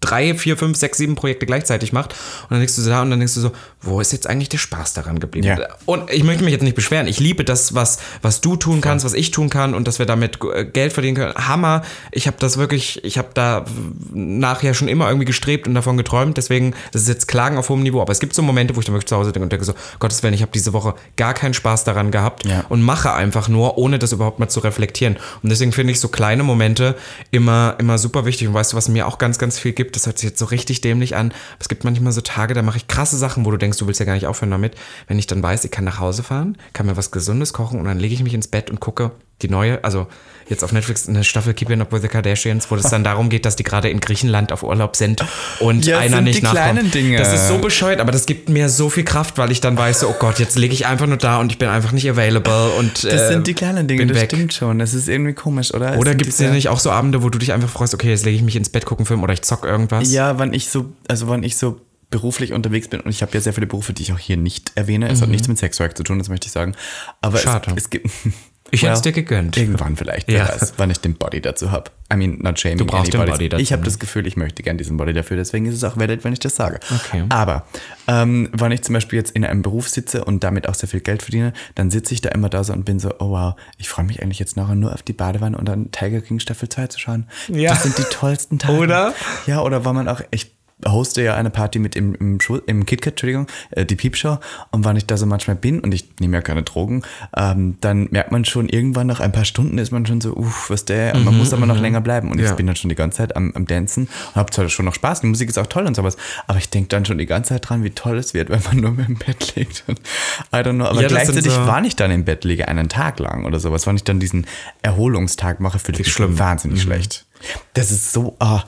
drei, vier, fünf, sechs, sieben Projekte gleichzeitig macht und dann denkst du so da und dann denkst du so, wo ist jetzt eigentlich der Spaß daran geblieben? Ja. Und ich möchte mich jetzt nicht beschweren. Ich liebe das, was, was du tun kannst, was ich tun kann und dass wir damit äh, Geld verdienen können. Hammer. Ich habe das wirklich, ich habe da nachher schon immer irgendwie gestrebt und davon geträumt. Deswegen, das ist jetzt Klagen auf hohem Niveau. Aber es gibt so Momente, wo ich dann wirklich zu Hause denke und denke so, Gottes Willen, ich habe diese Woche gar keinen Spaß daran gehabt Ja. und mache einfach nur, ohne das überhaupt mal zu reflektieren. Und deswegen finde ich so kleine Momente immer, immer super wichtig. Und weißt du, was mir auch ganz, ganz viel gibt? Das hört sich jetzt so richtig dämlich an. Es gibt manchmal so Tage, da mache ich krasse Sachen, wo du denkst, du willst ja gar nicht aufhören damit. Wenn ich dann weiß, ich kann nach Hause fahren, kann mir was Gesundes kochen und dann lege ich mich ins Bett und gucke die neue, also jetzt auf Netflix eine Staffel Keeping Up with the Kardashians, wo es dann darum geht, dass die gerade in Griechenland auf Urlaub sind und Ja, einer sind nicht die nachkommt. kleinen Dinge. Das ist so bescheuert, aber das gibt mir so viel Kraft, weil ich dann weiß, oh Gott, jetzt lege ich einfach nur da und ich bin einfach nicht available und Das äh, sind die kleinen Dinge, das weg. stimmt schon. Das ist irgendwie komisch, oder? Es Oder gibt es ja nicht auch so Abende, wo du dich einfach freust, okay, jetzt lege ich mich ins Bett, gucken Film oder ich zock irgendwas? Ja, wann ich so, also wann ich so beruflich unterwegs bin und ich habe ja sehr viele Berufe, die ich auch hier nicht erwähne. Es hat nichts mit Sexwork zu tun, das möchte ich sagen. Aber Mhm. Schade. Es, es gibt. Ich hätte es dir gegönnt. Irgendwann vielleicht, Ja. weiß, wann ich den Body dazu habe. I mean, not shaming. Du brauchst den Body dazu, Ich habe ne? das Gefühl, ich möchte gern diesen Body dafür, deswegen ist es auch valid, wenn ich das sage. Okay. Aber ähm, wenn ich zum Beispiel jetzt in einem Beruf sitze und damit auch sehr viel Geld verdiene, dann sitze ich da immer da so und bin so, oh wow, ich freue mich eigentlich jetzt nachher nur auf die Badewanne und dann Tiger King Staffel 2 zu schauen. Ja. Das sind die tollsten Tage. Oder? Ja, oder war man auch, ich hoste ja eine Party mit im, im, Schu- im KitKat, Entschuldigung, äh, die Piepshow. Und wann ich da so manchmal bin und ich nehme ja keine Drogen, ähm, dann merkt man schon irgendwann nach ein paar Stunden ist man schon so, uff, was der, und man muss aber noch länger bleiben. Und Ja. ich bin dann schon die ganze Zeit am, am Dancen und habe zwar schon noch Spaß, die Musik ist auch toll und sowas, aber ich denke dann schon die ganze Zeit dran, wie toll es wird, wenn man nur mehr im Bett liegt. Und I don't know, aber Ja, gleichzeitig so- wann ich dann im Bett liege, einen Tag lang oder sowas, wann ich dann diesen Erholungstag mache, fühle ich mich schlimm. wahnsinnig schlecht. Das ist so, ah,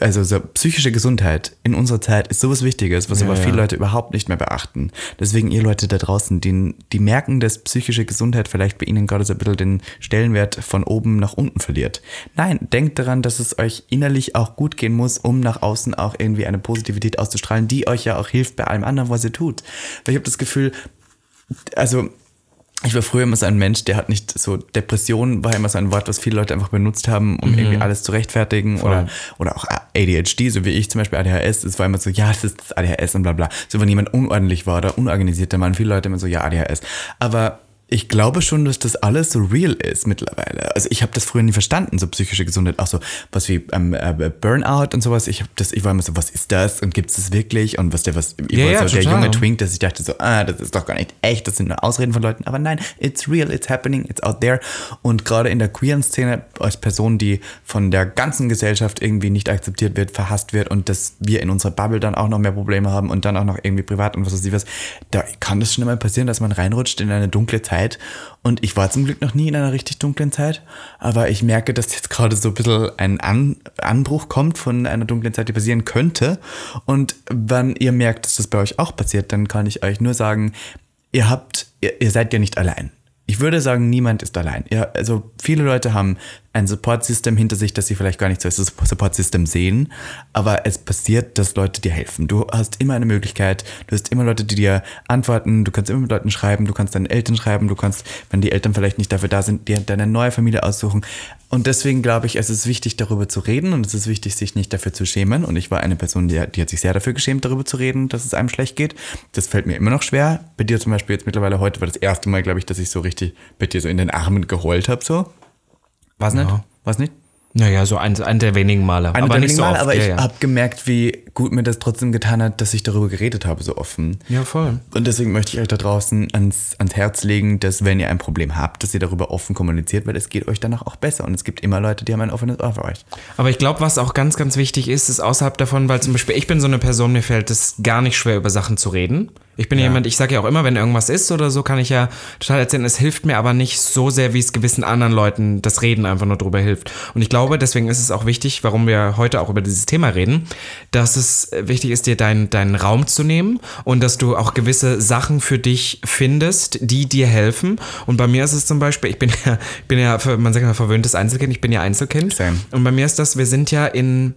also so psychische Gesundheit in unserer Zeit ist sowas Wichtiges, was Ja, aber ja. viele Leute überhaupt nicht mehr beachten. Deswegen ihr Leute da draußen, die, die merken, dass psychische Gesundheit vielleicht bei ihnen gerade so ein bisschen den Stellenwert von oben nach unten verliert. Nein, denkt daran, dass es euch innerlich auch gut gehen muss, um nach außen auch irgendwie eine Positivität auszustrahlen, die euch ja auch hilft bei allem anderen, was ihr tut. Weil ich habe das Gefühl, also ich war früher immer so ein Mensch, der hat nicht so, Depression war immer so ein Wort, was viele Leute einfach benutzt haben, um Mhm. irgendwie alles zu rechtfertigen oder, oder auch ADHD, so wie ich zum Beispiel ADHS, es war immer so, ja, das ist das ADHS und bla bla. So, wenn jemand unordentlich war oder unorganisiert, dann waren viele Leute immer so, ja, ADHS. Aber ich glaube schon, dass das alles so real ist mittlerweile. Also ich habe das früher nie verstanden, so psychische Gesundheit, auch so was wie ähm, äh, Burnout und sowas. Ich habe das, ich war immer so, was ist das und gibt es das wirklich und was der was, ich Ja, war ja, so der junge Twink, dass ich dachte so, ah, das ist doch gar nicht echt, das sind nur Ausreden von Leuten. Aber nein, it's real, it's happening, it's out there. Und gerade in der queeren Szene als Person, die von der ganzen Gesellschaft irgendwie nicht akzeptiert wird, verhasst wird und dass wir in unserer Bubble dann auch noch mehr Probleme haben und dann auch noch irgendwie privat und was weiß ich was, da kann das schon mal passieren, dass man reinrutscht in eine dunkle Zeit Zeit. Und ich war zum Glück noch nie in einer richtig dunklen Zeit, aber ich merke, dass jetzt gerade so ein bisschen ein An Anbruch kommt von einer dunklen Zeit, die passieren könnte. Und wenn ihr merkt, dass das bei euch auch passiert, dann kann ich euch nur sagen, ihr habt, ihr, ihr seid ja nicht allein. Ich würde sagen, niemand ist allein. Ja, also viele Leute haben ein Support-System hinter sich, das sie vielleicht gar nicht so als Support-System sehen, aber es passiert, dass Leute dir helfen. Du hast immer eine Möglichkeit, du hast immer Leute, die dir antworten, du kannst immer mit Leuten schreiben, du kannst deinen Eltern schreiben, du kannst, wenn die Eltern vielleicht nicht dafür da sind, dir deine neue Familie aussuchen. Und deswegen glaube ich, es ist wichtig, darüber zu reden und es ist wichtig, sich nicht dafür zu schämen. Und ich war eine Person, die, die hat sich sehr dafür geschämt, darüber zu reden, dass es einem schlecht geht. Das fällt mir immer noch schwer. Bei dir zum Beispiel jetzt mittlerweile heute war das erste Mal, glaube ich, dass ich so richtig bei dir so in den Armen geheult habe, so. Was nicht? Ja. Was nicht? Naja, so ein, ein der wenigen Male. Eine aber der nicht wenigen so Mal, oft. aber ja, ich ja. habe gemerkt, wie gut mir das trotzdem getan hat, dass ich darüber geredet habe, so offen. ja, voll. Und deswegen möchte ich euch da draußen ans, ans Herz legen, dass wenn ihr ein Problem habt, dass ihr darüber offen kommuniziert, weil es geht euch danach auch besser. Und es gibt immer Leute, die haben ein offenes Ohr für euch. Aber ich glaube, was auch ganz, ganz wichtig ist, ist außerhalb davon, weil zum Beispiel ich bin so eine Person, mir fällt es gar nicht schwer, über Sachen zu reden. Ich bin jemand, ich sage ja auch immer, wenn irgendwas ist oder so, kann ich ja total erzählen. Es hilft mir aber nicht so sehr, wie es gewissen anderen Leuten das Reden einfach nur drüber hilft. Und ich glaube, deswegen ist es auch wichtig, warum wir heute auch über dieses Thema reden, dass es wichtig ist, dir deinen deinen Raum zu nehmen und dass du auch gewisse Sachen für dich findest, die dir helfen. Und bei mir ist es zum Beispiel, ich bin ja, bin ja, man sagt ja verwöhntes Einzelkind, ich bin ja Einzelkind. Same. Und bei mir ist das, wir sind ja in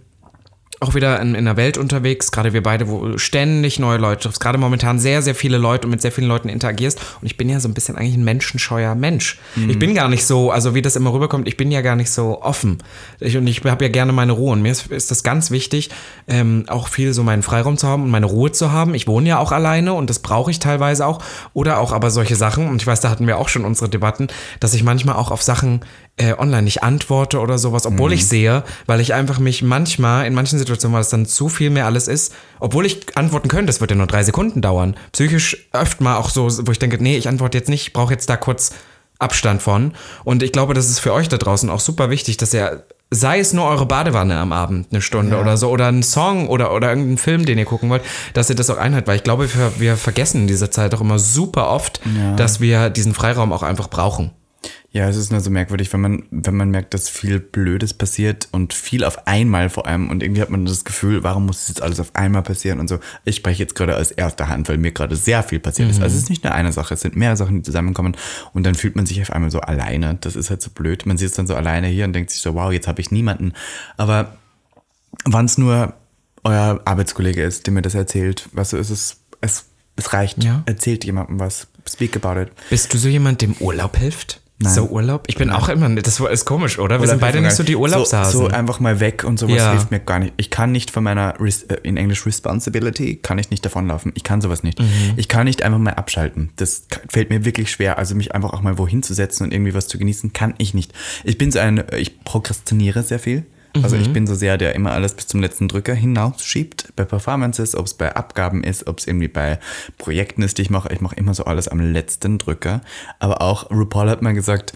auch wieder in, in der Welt unterwegs, gerade wir beide, wo ständig neue Leute triffst, gerade momentan sehr, sehr viele Leute und mit sehr vielen Leuten interagierst. Und ich bin ja so ein bisschen eigentlich ein menschenscheuer Mensch. Ich bin gar nicht so, also wie das immer rüberkommt, ich bin ja gar nicht so offen. Ich, und ich habe ja gerne meine Ruhe. Und mir ist, ist das ganz wichtig, ähm, auch viel so meinen Freiraum zu haben und meine Ruhe zu haben. Ich wohne ja auch alleine und das brauche ich teilweise auch. Oder auch aber solche Sachen, und ich weiß, da hatten wir auch schon unsere Debatten, dass ich manchmal auch auf Sachen äh, online nicht antworte oder sowas, obwohl ich sehe, weil ich einfach mich manchmal, in manchen Situationen, weil es dann zu viel mehr alles ist, obwohl ich antworten könnte, das wird ja nur drei Sekunden dauern, psychisch öfter mal auch so, wo ich denke, nee, ich antworte jetzt nicht, ich brauche jetzt da kurz Abstand von. Und ich glaube, das ist für euch da draußen auch super wichtig, dass ihr, sei es nur eure Badewanne am Abend, eine Stunde oder so, oder ein Song oder, oder irgendeinen Film, den ihr gucken wollt, dass ihr das auch einhaltet, weil ich glaube, wir, wir vergessen in dieser Zeit auch immer super oft, dass wir diesen Freiraum auch einfach brauchen. Ja, es ist nur so merkwürdig, wenn man, wenn man merkt, dass viel Blödes passiert und viel auf einmal vor allem und irgendwie hat man das Gefühl, warum muss es jetzt alles auf einmal passieren und so. Ich spreche jetzt gerade aus erster Hand, weil mir gerade sehr viel passiert ist. Also es ist nicht nur eine Sache, es sind mehrere Sachen, die zusammenkommen und dann fühlt man sich auf einmal so alleine. Das ist halt so blöd. Man sitzt dann so alleine hier und denkt sich so, wow, jetzt habe ich niemanden. Aber wann es nur euer Arbeitskollege ist, der mir das erzählt, weißt du, es ist, es, es reicht. Ja. Erzählt jemandem was. Speak about it. Bist du so jemand, dem Urlaub hilft? Nein. So Urlaub? Ich bin auch immer, das ist komisch, oder? Wir sind beide nicht so die Urlaubshasen. So, so einfach mal weg und sowas Ja. hilft mir gar nicht. Ich kann nicht von meiner, Res- äh, in Englisch Responsibility, kann ich nicht davonlaufen. Ich kann sowas nicht. Mhm. Ich kann nicht einfach mal abschalten. Das fällt mir wirklich schwer. Also mich einfach auch mal wohin zu setzen und irgendwie was zu genießen, kann ich nicht. Ich bin so ein, ich prokrastiniere sehr viel. Also Mhm. ich bin so sehr, der immer alles bis zum letzten Drücker hinausschiebt. Bei Performances, ob es bei Abgaben ist, ob es irgendwie bei Projekten ist, die ich mache. Ich mache immer so alles am letzten Drücker. Aber auch RuPaul hat mal gesagt,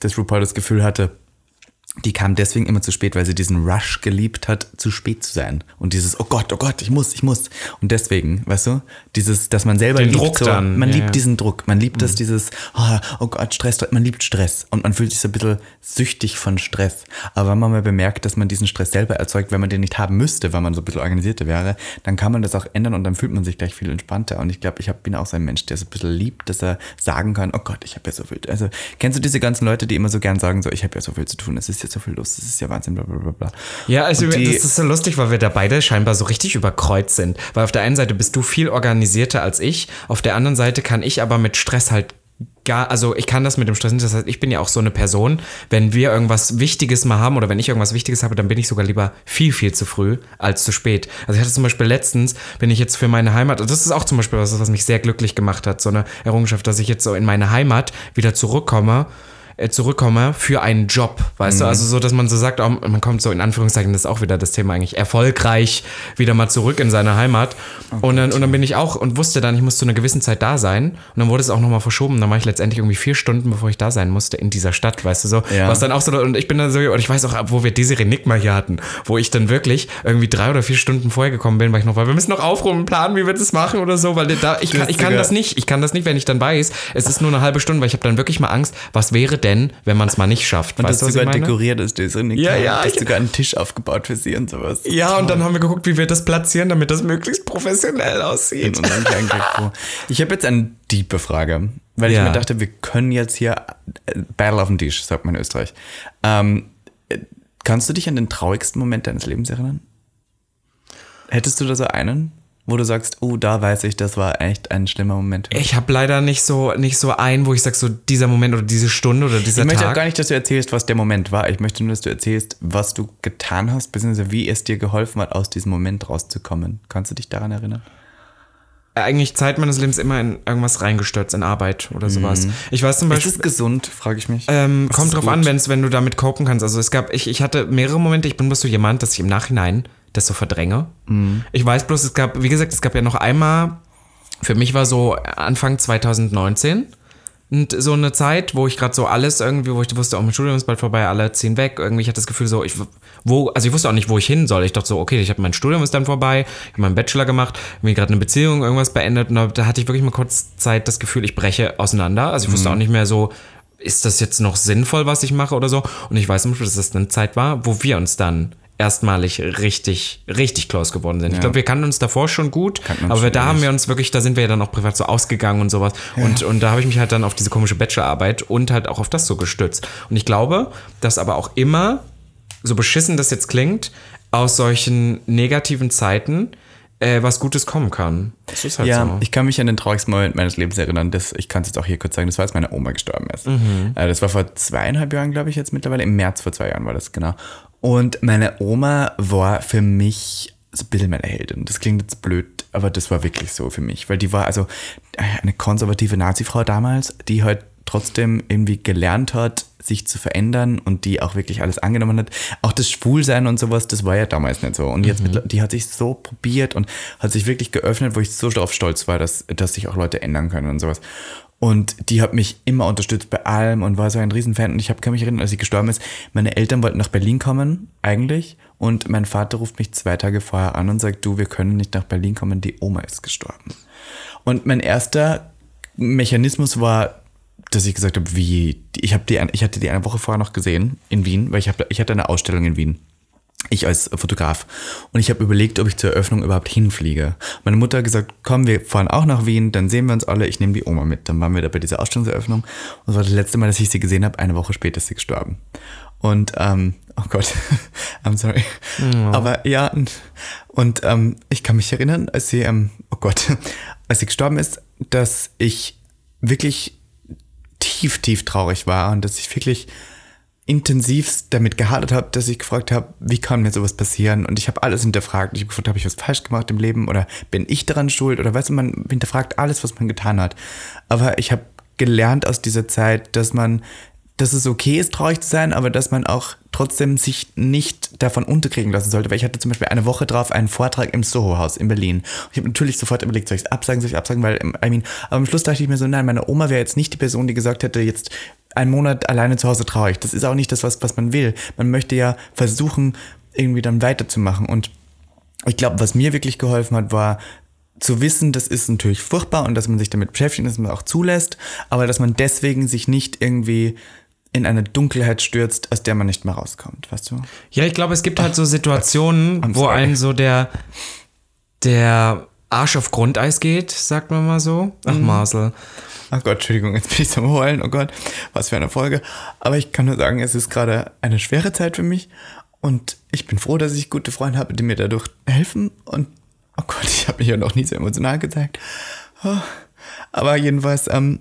dass RuPaul das Gefühl hatte, die kam deswegen immer zu spät, weil sie diesen Rush geliebt hat, zu spät zu sein. Und dieses, oh Gott, oh Gott, ich muss, ich muss. Und deswegen, weißt du, dieses, dass man selber Den liebt, Druck so, dann, man ja, liebt ja. diesen Druck, man liebt das, dieses, oh, oh Gott, Stress, man liebt Stress. Und man fühlt sich so ein bisschen süchtig von Stress. Aber wenn man mal bemerkt, dass man diesen Stress selber erzeugt, wenn man den nicht haben müsste, wenn man so ein bisschen organisierter wäre, dann kann man das auch ändern und dann fühlt man sich gleich viel entspannter. Und ich glaube, ich hab, bin auch so ein Mensch, der so ein bisschen liebt, dass er sagen kann, oh Gott, ich habe ja so viel. Also, kennst du diese ganzen Leute, die immer so gern sagen, so, ich habe ja so viel zu tun, es ist ja so viel los, es ist ja Wahnsinn, bla bla bla bla. Ja, also die- das ist so lustig, weil wir da beide scheinbar so richtig überkreuzt sind. Weil auf der einen Seite bist du viel organisierter als ich, auf der anderen Seite kann ich aber mit Stress halt gar, also ich kann das mit dem Stress nicht, das heißt, ich bin ja auch so eine Person, wenn wir irgendwas Wichtiges mal haben oder wenn ich irgendwas Wichtiges habe, dann bin ich sogar lieber viel, viel zu früh als zu spät. Also ich hatte zum Beispiel letztens, bin ich jetzt für meine Heimat, das ist auch zum Beispiel was, was mich sehr glücklich gemacht hat, so eine Errungenschaft, dass ich jetzt so in meine Heimat wieder zurückkomme zurückkomme für einen Job, weißt du? Also so, dass man so sagt, oh, man kommt so in Anführungszeichen, das ist auch wieder das Thema eigentlich, erfolgreich wieder mal zurück in seine Heimat. und, dann, und dann bin ich auch und wusste dann, ich muss zu einer gewissen Zeit da sein. Und dann wurde es auch nochmal verschoben. Dann war ich letztendlich irgendwie vier Stunden, bevor ich da sein musste, in dieser Stadt, weißt du so. Ja. Was dann auch so, und ich bin dann so, und ich weiß auch, wo wir Desiree Nick mal hier hatten, wo ich dann wirklich irgendwie drei oder vier Stunden vorher gekommen bin, weil ich noch, weil wir müssen noch aufräumen, planen, wie wir das machen oder so, weil da, ich, kann, ich kann das nicht, ich kann das nicht, wenn ich dann weiß, es ist nur eine halbe Stunde, weil ich habe dann wirklich mal Angst, was wäre denn, wenn man es mal nicht schafft, Und weißt das sogar dekoriert ist, das und Ja, ja, ich- sogar einen Tisch aufgebaut für sie und sowas. Ja, und dann haben wir geguckt, wie wir das platzieren, damit das möglichst professionell in aussieht. Ich habe jetzt eine tiefe Frage, weil Ja. ich mir dachte, wir können jetzt hier Battle auf den Tisch, sagt man in Österreich. Ähm, äh, kannst du dich an den traurigsten Moment deines Lebens erinnern? Hättest du da so einen, wo du sagst, oh, da weiß ich, das war echt ein schlimmer Moment. Ich habe leider nicht so, nicht so einen, wo ich sage, so dieser Moment oder diese Stunde oder dieser Ich möchte Tag. auch gar nicht, dass du erzählst, was der Moment war. Ich möchte nur, dass du erzählst, was du getan hast, beziehungsweise wie es dir geholfen hat, aus diesem Moment rauszukommen. Kannst du dich daran erinnern? eigentlich Zeit meines Lebens immer in irgendwas reingestürzt, in Arbeit oder sowas. Ich weiß zum Ist Beispiel. es gesund, frage ich mich. Ähm, kommt ist drauf gut? an, wenn's, wenn du damit copen kannst. Also es gab, ich, ich hatte mehrere Momente, ich bin bloß so jemand, dass ich im Nachhinein das so verdränge. Mhm. Ich weiß bloß, es gab, wie gesagt, es gab ja noch einmal, für mich war so Anfang 2019 und so eine Zeit, wo ich gerade so alles irgendwie, wo ich wusste, auch mein Studium ist bald vorbei, alle ziehen weg. Irgendwie, ich hatte das Gefühl so, ich, wo, also ich wusste auch nicht, wo ich hin soll. Ich dachte so, okay, ich habe mein Studium ist dann vorbei, ich habe meinen Bachelor gemacht, mir gerade eine Beziehung, irgendwas beendet und da, da hatte ich wirklich mal kurz Zeit das Gefühl, ich breche auseinander. Also ich wusste auch nicht mehr so, ist das jetzt noch sinnvoll, was ich mache oder so. Und ich weiß zum Beispiel, dass das eine Zeit war, wo wir uns dann erstmalig richtig, richtig close geworden sind. Ich glaube, wir kannten uns davor schon gut, aber da haben wir uns wirklich, da sind wir ja dann auch privat so ausgegangen und sowas. Und, und da habe ich mich halt dann auf diese komische Bachelorarbeit und halt auch auf das so gestützt. Und ich glaube, dass aber auch immer, so beschissen das jetzt klingt, aus solchen negativen Zeiten äh, was Gutes kommen kann. Das ist halt ja, so. ich kann mich an den traurigsten Moment meines Lebens erinnern. Das, ich kann es jetzt auch hier kurz sagen, das war, als meine Oma gestorben ist. Mhm. Äh, Das war vor zweieinhalb Jahren, glaube ich, jetzt mittlerweile. Im März vor zwei Jahren war das, genau. Und meine Oma war für mich so ein bisschen meine Heldin. Das klingt jetzt blöd, aber das war wirklich so für mich. Weil die war also eine konservative Nazi-Frau damals, die halt trotzdem irgendwie gelernt hat, sich zu verändern und die auch wirklich alles angenommen hat. Auch das Schwulsein und sowas, das war ja damals nicht so. Und jetzt, mittler- die hat sich so probiert und hat sich wirklich geöffnet, wo ich so darauf stolz war, dass, dass sich auch Leute ändern können und sowas. Und die hat mich immer unterstützt bei allem und war so ein Riesenfan. Und ich hab, kann mich erinnern, als sie gestorben ist, meine Eltern wollten nach Berlin kommen, eigentlich. Und mein Vater ruft mich zwei Tage vorher an und sagt, du, wir können nicht nach Berlin kommen, die Oma ist gestorben. Und mein erster Mechanismus war, dass ich gesagt habe, wie, ich, hab die, ich hatte die eine Woche vorher noch gesehen in Wien, weil ich, hab, ich hatte eine Ausstellung in Wien. Ich als Fotograf. Und ich habe überlegt, ob ich zur Eröffnung überhaupt hinfliege. Meine Mutter hat gesagt, komm, wir fahren auch nach Wien, dann sehen wir uns alle, ich nehme die Oma mit. Dann waren wir da bei dieser Ausstellungseröffnung. Und das war das letzte Mal, dass ich sie gesehen habe. Eine Woche später ist sie gestorben. Und, ähm, oh Gott, I'm sorry. Aber ja, und, und ähm, ich kann mich erinnern, als sie, ähm, oh Gott, als sie gestorben ist, dass ich wirklich tief, tief traurig war und dass ich wirklich intensivst damit gehadert habe, dass ich gefragt habe, wie kann mir sowas passieren? Und ich habe alles hinterfragt. Ich habe gefragt, habe ich was falsch gemacht im Leben oder bin ich daran schuld? Oder weißt du, man hinterfragt alles, was man getan hat. Aber ich habe gelernt aus dieser Zeit, dass man, dass es okay ist, traurig zu sein, aber dass man auch trotzdem sich nicht davon unterkriegen lassen sollte. Weil ich hatte zum Beispiel eine Woche drauf einen Vortrag im Soho-Haus in Berlin. Und ich habe natürlich sofort überlegt, soll ich es absagen, soll ich absagen, weil, ähm, I mean, aber am Schluss dachte ich mir so, nein, meine Oma wäre jetzt nicht die Person, die gesagt hätte, jetzt einen Monat alleine zu Hause traurig. Das ist auch nicht das, was, was man will. Man möchte ja versuchen, irgendwie dann weiterzumachen. Und ich glaube, was mir wirklich geholfen hat, war zu wissen, das ist natürlich furchtbar und dass man sich damit beschäftigt, dass man auch zulässt, aber dass man deswegen sich nicht irgendwie in eine Dunkelheit stürzt, aus der man nicht mehr rauskommt, weißt du? Ja, ich glaube, es gibt halt so Situationen, wo einen so der, der Arsch auf Grundeis geht, sagt man mal so. Ach, Mhm. Marcel. Ach Gott, Entschuldigung, jetzt bin ich zum Heulen, oh Gott, was für eine Folge. Aber ich kann nur sagen, es ist gerade eine schwere Zeit für mich und ich bin froh, dass ich gute Freunde habe, die mir dadurch helfen und oh Gott, ich habe mich ja noch nie so emotional gezeigt. Oh. Aber jedenfalls, ähm,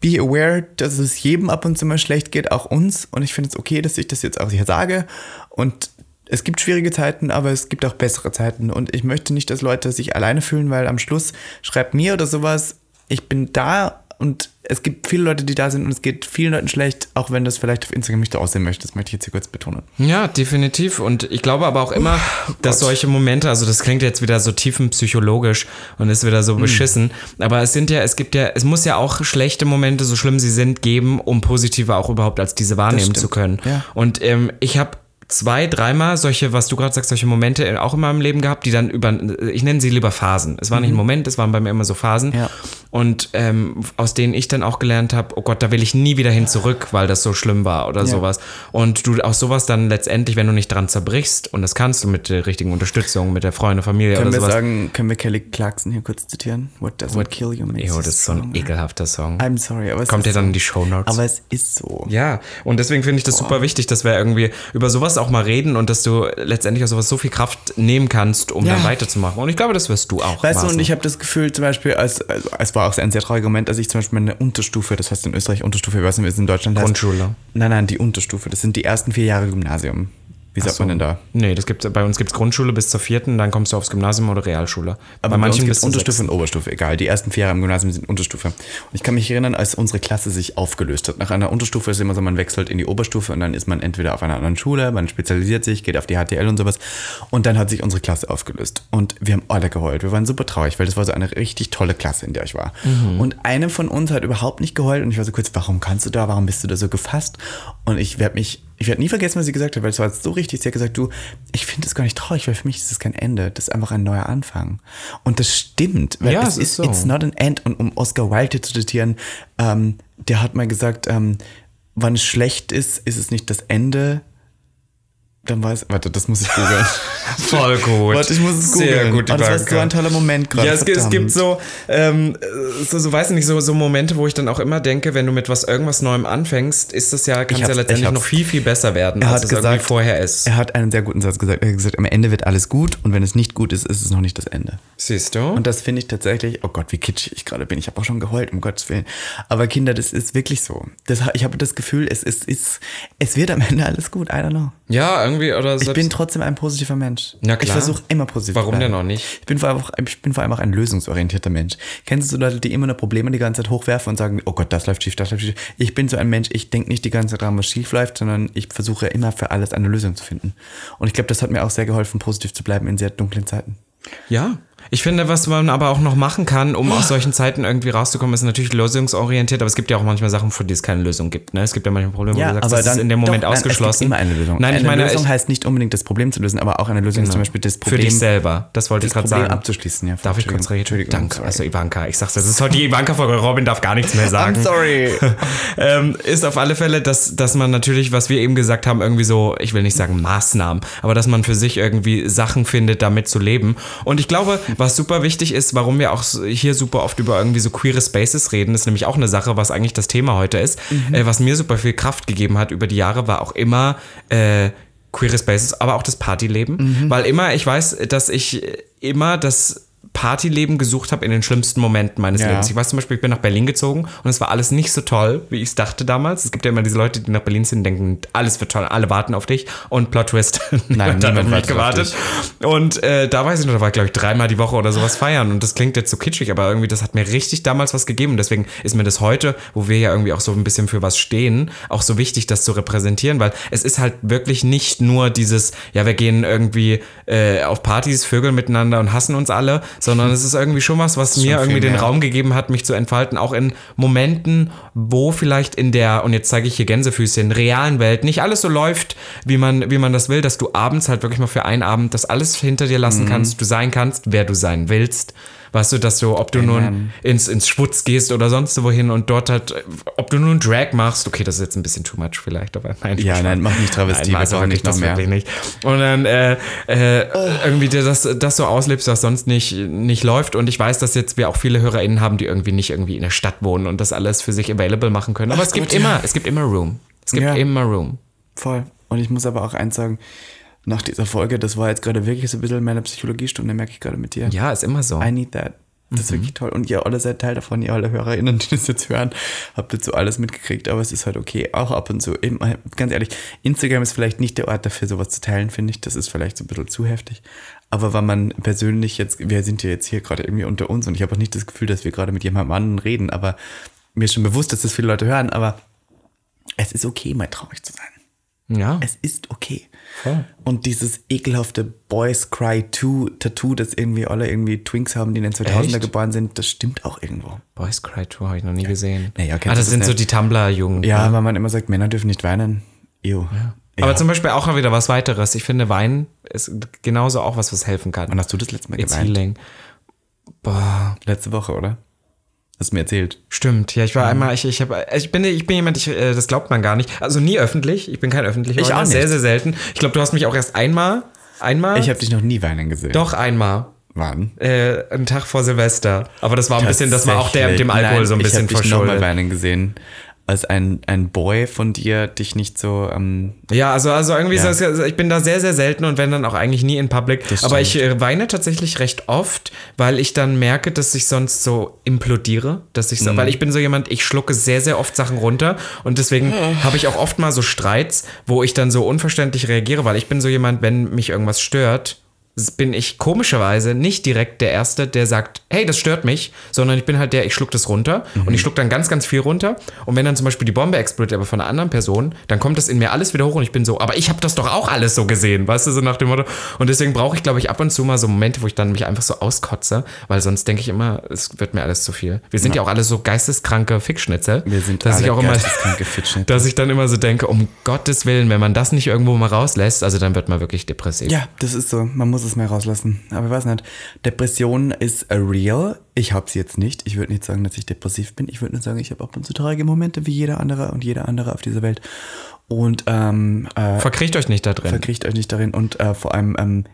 be aware, dass es jedem ab und zu mal schlecht geht, auch uns. Und ich finde es okay, dass ich das jetzt auch hier sage. Und es gibt schwierige Zeiten, aber es gibt auch bessere Zeiten. Und ich möchte nicht, dass Leute sich alleine fühlen, weil am Schluss schreibt mir oder sowas, ich bin da und es gibt viele Leute, die da sind und es geht vielen Leuten schlecht, auch wenn das vielleicht auf Instagram nicht so aussehen möchte. Das möchte ich jetzt hier kurz betonen. Ja, definitiv. Und ich glaube aber auch immer, dass solche Momente, also das klingt jetzt wieder so tiefenpsychologisch und ist wieder so beschissen, aber es sind ja, es gibt ja, es muss ja auch schlechte Momente, so schlimm sie sind, geben, um positive auch überhaupt als diese wahrnehmen zu können. Ja. Und ähm, ich habe zwei, dreimal solche, was du gerade sagst, solche Momente auch in meinem Leben gehabt, die dann über, ich nenne sie lieber Phasen. Es war nicht ein Moment, es waren bei mir immer so Phasen. Ja. Und ähm, aus denen ich dann auch gelernt habe, oh Gott, da will ich nie wieder hin zurück, weil das so schlimm war oder sowas. Und du aus sowas dann letztendlich, wenn du nicht dran zerbrichst, und das kannst du mit der richtigen Unterstützung, mit der Freunde, Familie Können oder wir sowas. sagen, können wir Kelly Clarkson hier kurz zitieren? What doesn't kill you makes Jo, you das ist so ein ekelhafter Song. I'm sorry, aber es Kommt ja dann in die Shownotes. Aber es ist so. Ja, und deswegen finde ich das super wichtig, dass wir irgendwie über sowas auch mal reden und dass du letztendlich aus sowas so viel Kraft nehmen kannst, um Ja. dann weiterzumachen. Und ich glaube, das wirst du auch. Weißt du, und Marcel. ich habe das Gefühl, zum Beispiel, als, also, es war auch ein sehr trauriger Moment, als ich zum Beispiel meine Unterstufe, das heißt in Österreich Unterstufe, ich weiß nicht, wie es in Deutschland heißt. Grundschule. Nein, nein, die Unterstufe, das sind die ersten vier Jahre Gymnasium. Wie sagt man denn da? Nee, das gibt's, bei uns gibt es Grundschule bis zur vierten, dann kommst du aufs Gymnasium oder Realschule. Aber bei manchen gibt es Unterstufe sechsten. und Oberstufe, egal. Die ersten vier Jahre im Gymnasium sind Unterstufe. Und ich kann mich erinnern, als unsere Klasse sich aufgelöst hat. Nach einer Unterstufe ist es immer so, man wechselt in die Oberstufe und dann ist man entweder auf einer anderen Schule, man spezialisiert sich, geht auf die HTL und sowas. Und dann hat sich unsere Klasse aufgelöst. Und wir haben alle geheult. Wir waren super traurig, weil das war so eine richtig tolle Klasse, in der ich war. Und eine von uns hat überhaupt nicht geheult und ich war so kurz, warum kannst du da, warum bist du da so gefasst? Und ich werde mich, ich werde nie vergessen, was sie gesagt hat, weil es war so richtig. Sie hat gesagt, du, ich finde das gar nicht traurig, weil für mich ist das kein Ende. Das ist einfach ein neuer Anfang. Und das stimmt, weil Ja, es es ist ist, so. it's not an end. Und um Oscar Wilde zu zitieren, ähm, der hat mal gesagt, ähm, wann es schlecht ist, ist es nicht das Ende. Dann weiß, warte, das muss ich googeln. Voll gut. Warte, ich muss es googeln. Sehr gut, oh, das war so ein toller Moment gerade. Ja, es, gibt- es gibt so, ähm, so, so, weiß ich nicht, so, so Momente, wo ich dann auch immer denke, wenn du mit was irgendwas Neuem anfängst, ist das ja, kann es ja letztendlich noch viel, viel besser werden, Er als es irgendwie gesagt, vorher ist. Er hat einen sehr guten Satz gesagt. Er hat gesagt, am Ende wird alles gut und wenn es nicht gut ist, ist es noch nicht das Ende. Siehst du? Und das finde ich tatsächlich, oh Gott, wie kitschig ich gerade bin. Ich habe auch schon geheult, um Gottes Willen. Aber Kinder, das ist wirklich so. Das, ich habe das Gefühl, es, es, ist, es wird am Ende alles gut. I don't know. ja, irgendwie, oder Ich bin trotzdem ein positiver Mensch. Na klar. Ich versuche immer positiv Warum zu bleiben. denn auch nicht? Ich bin, vor allem auch, ich bin vor allem auch ein lösungsorientierter Mensch. Kennst du so Leute, die immer nur Probleme die ganze Zeit hochwerfen und sagen, oh Gott, das läuft schief, das läuft schief. Ich bin so ein Mensch, ich denke nicht die ganze Zeit dran, was schief läuft, sondern ich versuche immer für alles eine Lösung zu finden. Und ich glaube, das hat mir auch sehr geholfen, positiv zu bleiben in sehr dunklen Zeiten. Ja. Ich finde, was man aber auch noch machen kann, um aus solchen Zeiten irgendwie rauszukommen, ist natürlich lösungsorientiert, aber es gibt ja auch manchmal Sachen, für die es keine Lösung gibt. Ne? Es gibt ja manchmal Probleme, wo du sagst, das ist in dem Moment doch, nein, ausgeschlossen. Es gibt immer eine Lösung. Nein, ich eine meine, Lösung ich, heißt nicht unbedingt das Problem zu lösen, aber auch eine Lösung ist zum Beispiel das für Problem. dich selber. Das wollte ich gerade sagen. abzuschließen. Ja, Darf ich kurz reden? Entschuldigung. Danke. sorry. Also Ivanka, ich sag's, das ist heute die Ivanka-Folge. Robin darf gar nichts mehr sagen. I'm sorry. ähm, ist auf alle Fälle, dass, dass man natürlich, was wir eben gesagt haben, irgendwie so, ich will nicht sagen Maßnahmen, aber dass man für sich irgendwie Sachen findet, damit zu leben. Und ich glaube, was super wichtig ist, warum wir auch hier super oft über irgendwie so queere Spaces reden, ist nämlich auch eine Sache, was eigentlich das Thema heute ist. Äh, was mir super viel Kraft gegeben hat über die Jahre, war auch immer äh, queere Spaces, aber auch das Partyleben. Weil immer, ich weiß, dass ich immer das Partyleben gesucht habe in den schlimmsten Momenten meines Ja. Lebens. Ich weiß zum Beispiel, ich bin nach Berlin gezogen und es war alles nicht so toll, wie ich es dachte damals. Es gibt ja immer diese Leute, die nach Berlin sind und denken, alles wird toll, alle warten auf dich und Plot Twist. Nein, niemand hat auf gewartet. Und äh, da weiß ich noch, da war ich glaube ich dreimal die Woche oder sowas feiern und das klingt jetzt so kitschig, aber irgendwie das hat mir richtig damals was gegeben. Deswegen ist mir das heute, wo wir ja irgendwie auch so ein bisschen für was stehen, auch so wichtig, das zu repräsentieren, weil es ist halt wirklich nicht nur dieses, ja, wir gehen irgendwie äh, auf Partys, Vögel miteinander und hassen uns alle, sondern es ist irgendwie schon was, was mir irgendwie den mehr. Raum gegeben hat, mich zu entfalten, auch in Momenten, wo vielleicht in der, und jetzt zeige ich hier Gänsefüßchen, realen Welt nicht alles so läuft, wie man, wie man das will, dass du abends halt wirklich mal für einen Abend das alles hinter dir Mhm. lassen kannst, du sein kannst, wer du sein willst. Weißt du, dass du, ob du nun ins, ins Schwutz gehst oder sonst wohin und dort halt, äh, ob du nun Drag machst, okay, das ist jetzt ein bisschen too much vielleicht, aber nein. Ja, nein, mach nicht Travestie, brauchen wirklich, nicht noch mehr. nicht. Und dann äh, äh, irgendwie dir das, das so auslebst, was sonst nicht, nicht läuft. Und ich weiß, dass jetzt wir auch viele HörerInnen haben, die irgendwie nicht irgendwie in der Stadt wohnen und das alles für sich available machen können. Aber Ach es gibt Gott, immer, ja. es gibt immer Room. Es gibt Ja. immer Room. Voll. Und ich muss aber auch eins sagen, nach dieser Folge, das war jetzt gerade wirklich so ein bisschen meine Psychologiestunde, merke ich gerade mit dir. Ja, ist immer so. I need that. Das ist wirklich toll. Und ihr alle seid Teil davon, ihr alle HörerInnen, die das jetzt hören, habt jetzt so alles mitgekriegt, aber es ist halt okay. Auch ab und zu. Eben, ganz ehrlich, Instagram ist vielleicht nicht der Ort dafür, sowas zu teilen, finde ich. Das ist vielleicht so ein bisschen zu heftig. Aber wenn man persönlich jetzt, wir sind ja jetzt hier gerade irgendwie unter uns und ich habe auch nicht das Gefühl, dass wir gerade mit jemandem anderen reden, aber mir ist schon bewusst, dass das viele Leute hören, aber es ist okay, mal traurig zu sein. Ja. Es ist okay. Voll. Und dieses ekelhafte Boys Cry 2 Tattoo, das irgendwie alle irgendwie Twinks haben, die in den 2000er Echt? geboren sind, das stimmt auch irgendwo. Boys Cry 2 habe ich noch nie gesehen. Naja, ah, das das sind so nicht? die Tumblr-Jungen. Ja, weil man immer sagt, Männer dürfen nicht weinen. Ew. Ja. Aber zum Beispiel auch noch wieder was weiteres. Ich finde, Wein ist genauso auch was, was helfen kann. Wann hast du das letzte Mal It's geweint? healing. Boah, Letzte Woche, oder? Hast du mir erzählt. stimmt. Ja, ich war einmal, ich, ich, hab, ich, bin, ich bin jemand, ich, äh, das glaubt man gar nicht. Also nie öffentlich. Ich bin kein öffentlicher. Ich auch nicht. Sehr, sehr selten. Ich glaube, du hast mich auch erst einmal. Einmal? Ich habe dich noch nie weinen gesehen. Doch, einmal. Wann? Äh, einen Tag vor Silvester. Aber das war ein bisschen, das war auch der mit dem. Alkohol so ein Nein, bisschen ich hab dich noch mal verschuldet. weinen gesehen, als ein, ein Boy von dir dich nicht so ähm, Ja, also, also irgendwie Ja. ist das, ja- ich bin da sehr, sehr selten und wenn dann auch eigentlich nie in Public. Das Aber ich äh, weine tatsächlich recht oft, weil ich dann merke, dass ich sonst so implodiere. Dass Mhm. ich so, weil ich bin so jemand, ich schlucke sehr, sehr oft Sachen runter und deswegen habe ich auch oft mal so Streits, wo ich dann so unverständlich reagiere, weil ich bin so jemand, wenn mich irgendwas stört, bin ich komischerweise nicht direkt der Erste, der sagt, hey, das stört mich, sondern ich bin halt der, ich schluck das runter und ich schluck dann ganz, ganz viel runter. Und wenn dann zum Beispiel die Bombe explodiert, aber von einer anderen Person, dann kommt das in mir alles wieder hoch und ich bin so, aber ich habe das doch auch alles so gesehen, weißt du, so nach dem Motto. Und deswegen brauche ich, glaube ich, ab und zu mal so Momente, wo ich dann mich einfach so auskotze, weil sonst denke ich immer, es wird mir alles zu viel. Wir sind ja, auch alle so geisteskranke Fickschnitzel. Wir sind dass alle ich auch immer, geisteskranke Fickschnitzel. dass ich dann immer so denke, um Gottes Willen, wenn man das nicht irgendwo mal rauslässt, also dann wird man wirklich depressiv. Ja, das ist so. Man muss es mal rauslassen. Aber ich weiß nicht. Depression ist real. Ich habe sie jetzt nicht. Ich würde nicht sagen, dass ich depressiv bin. Ich würde nur sagen, ich habe ab und zu traurige Momente, wie jeder andere und jeder andere auf dieser Welt. Und ähm, äh, Verkriecht euch nicht da drin. verkriecht euch nicht darin und äh, vor allem ähm,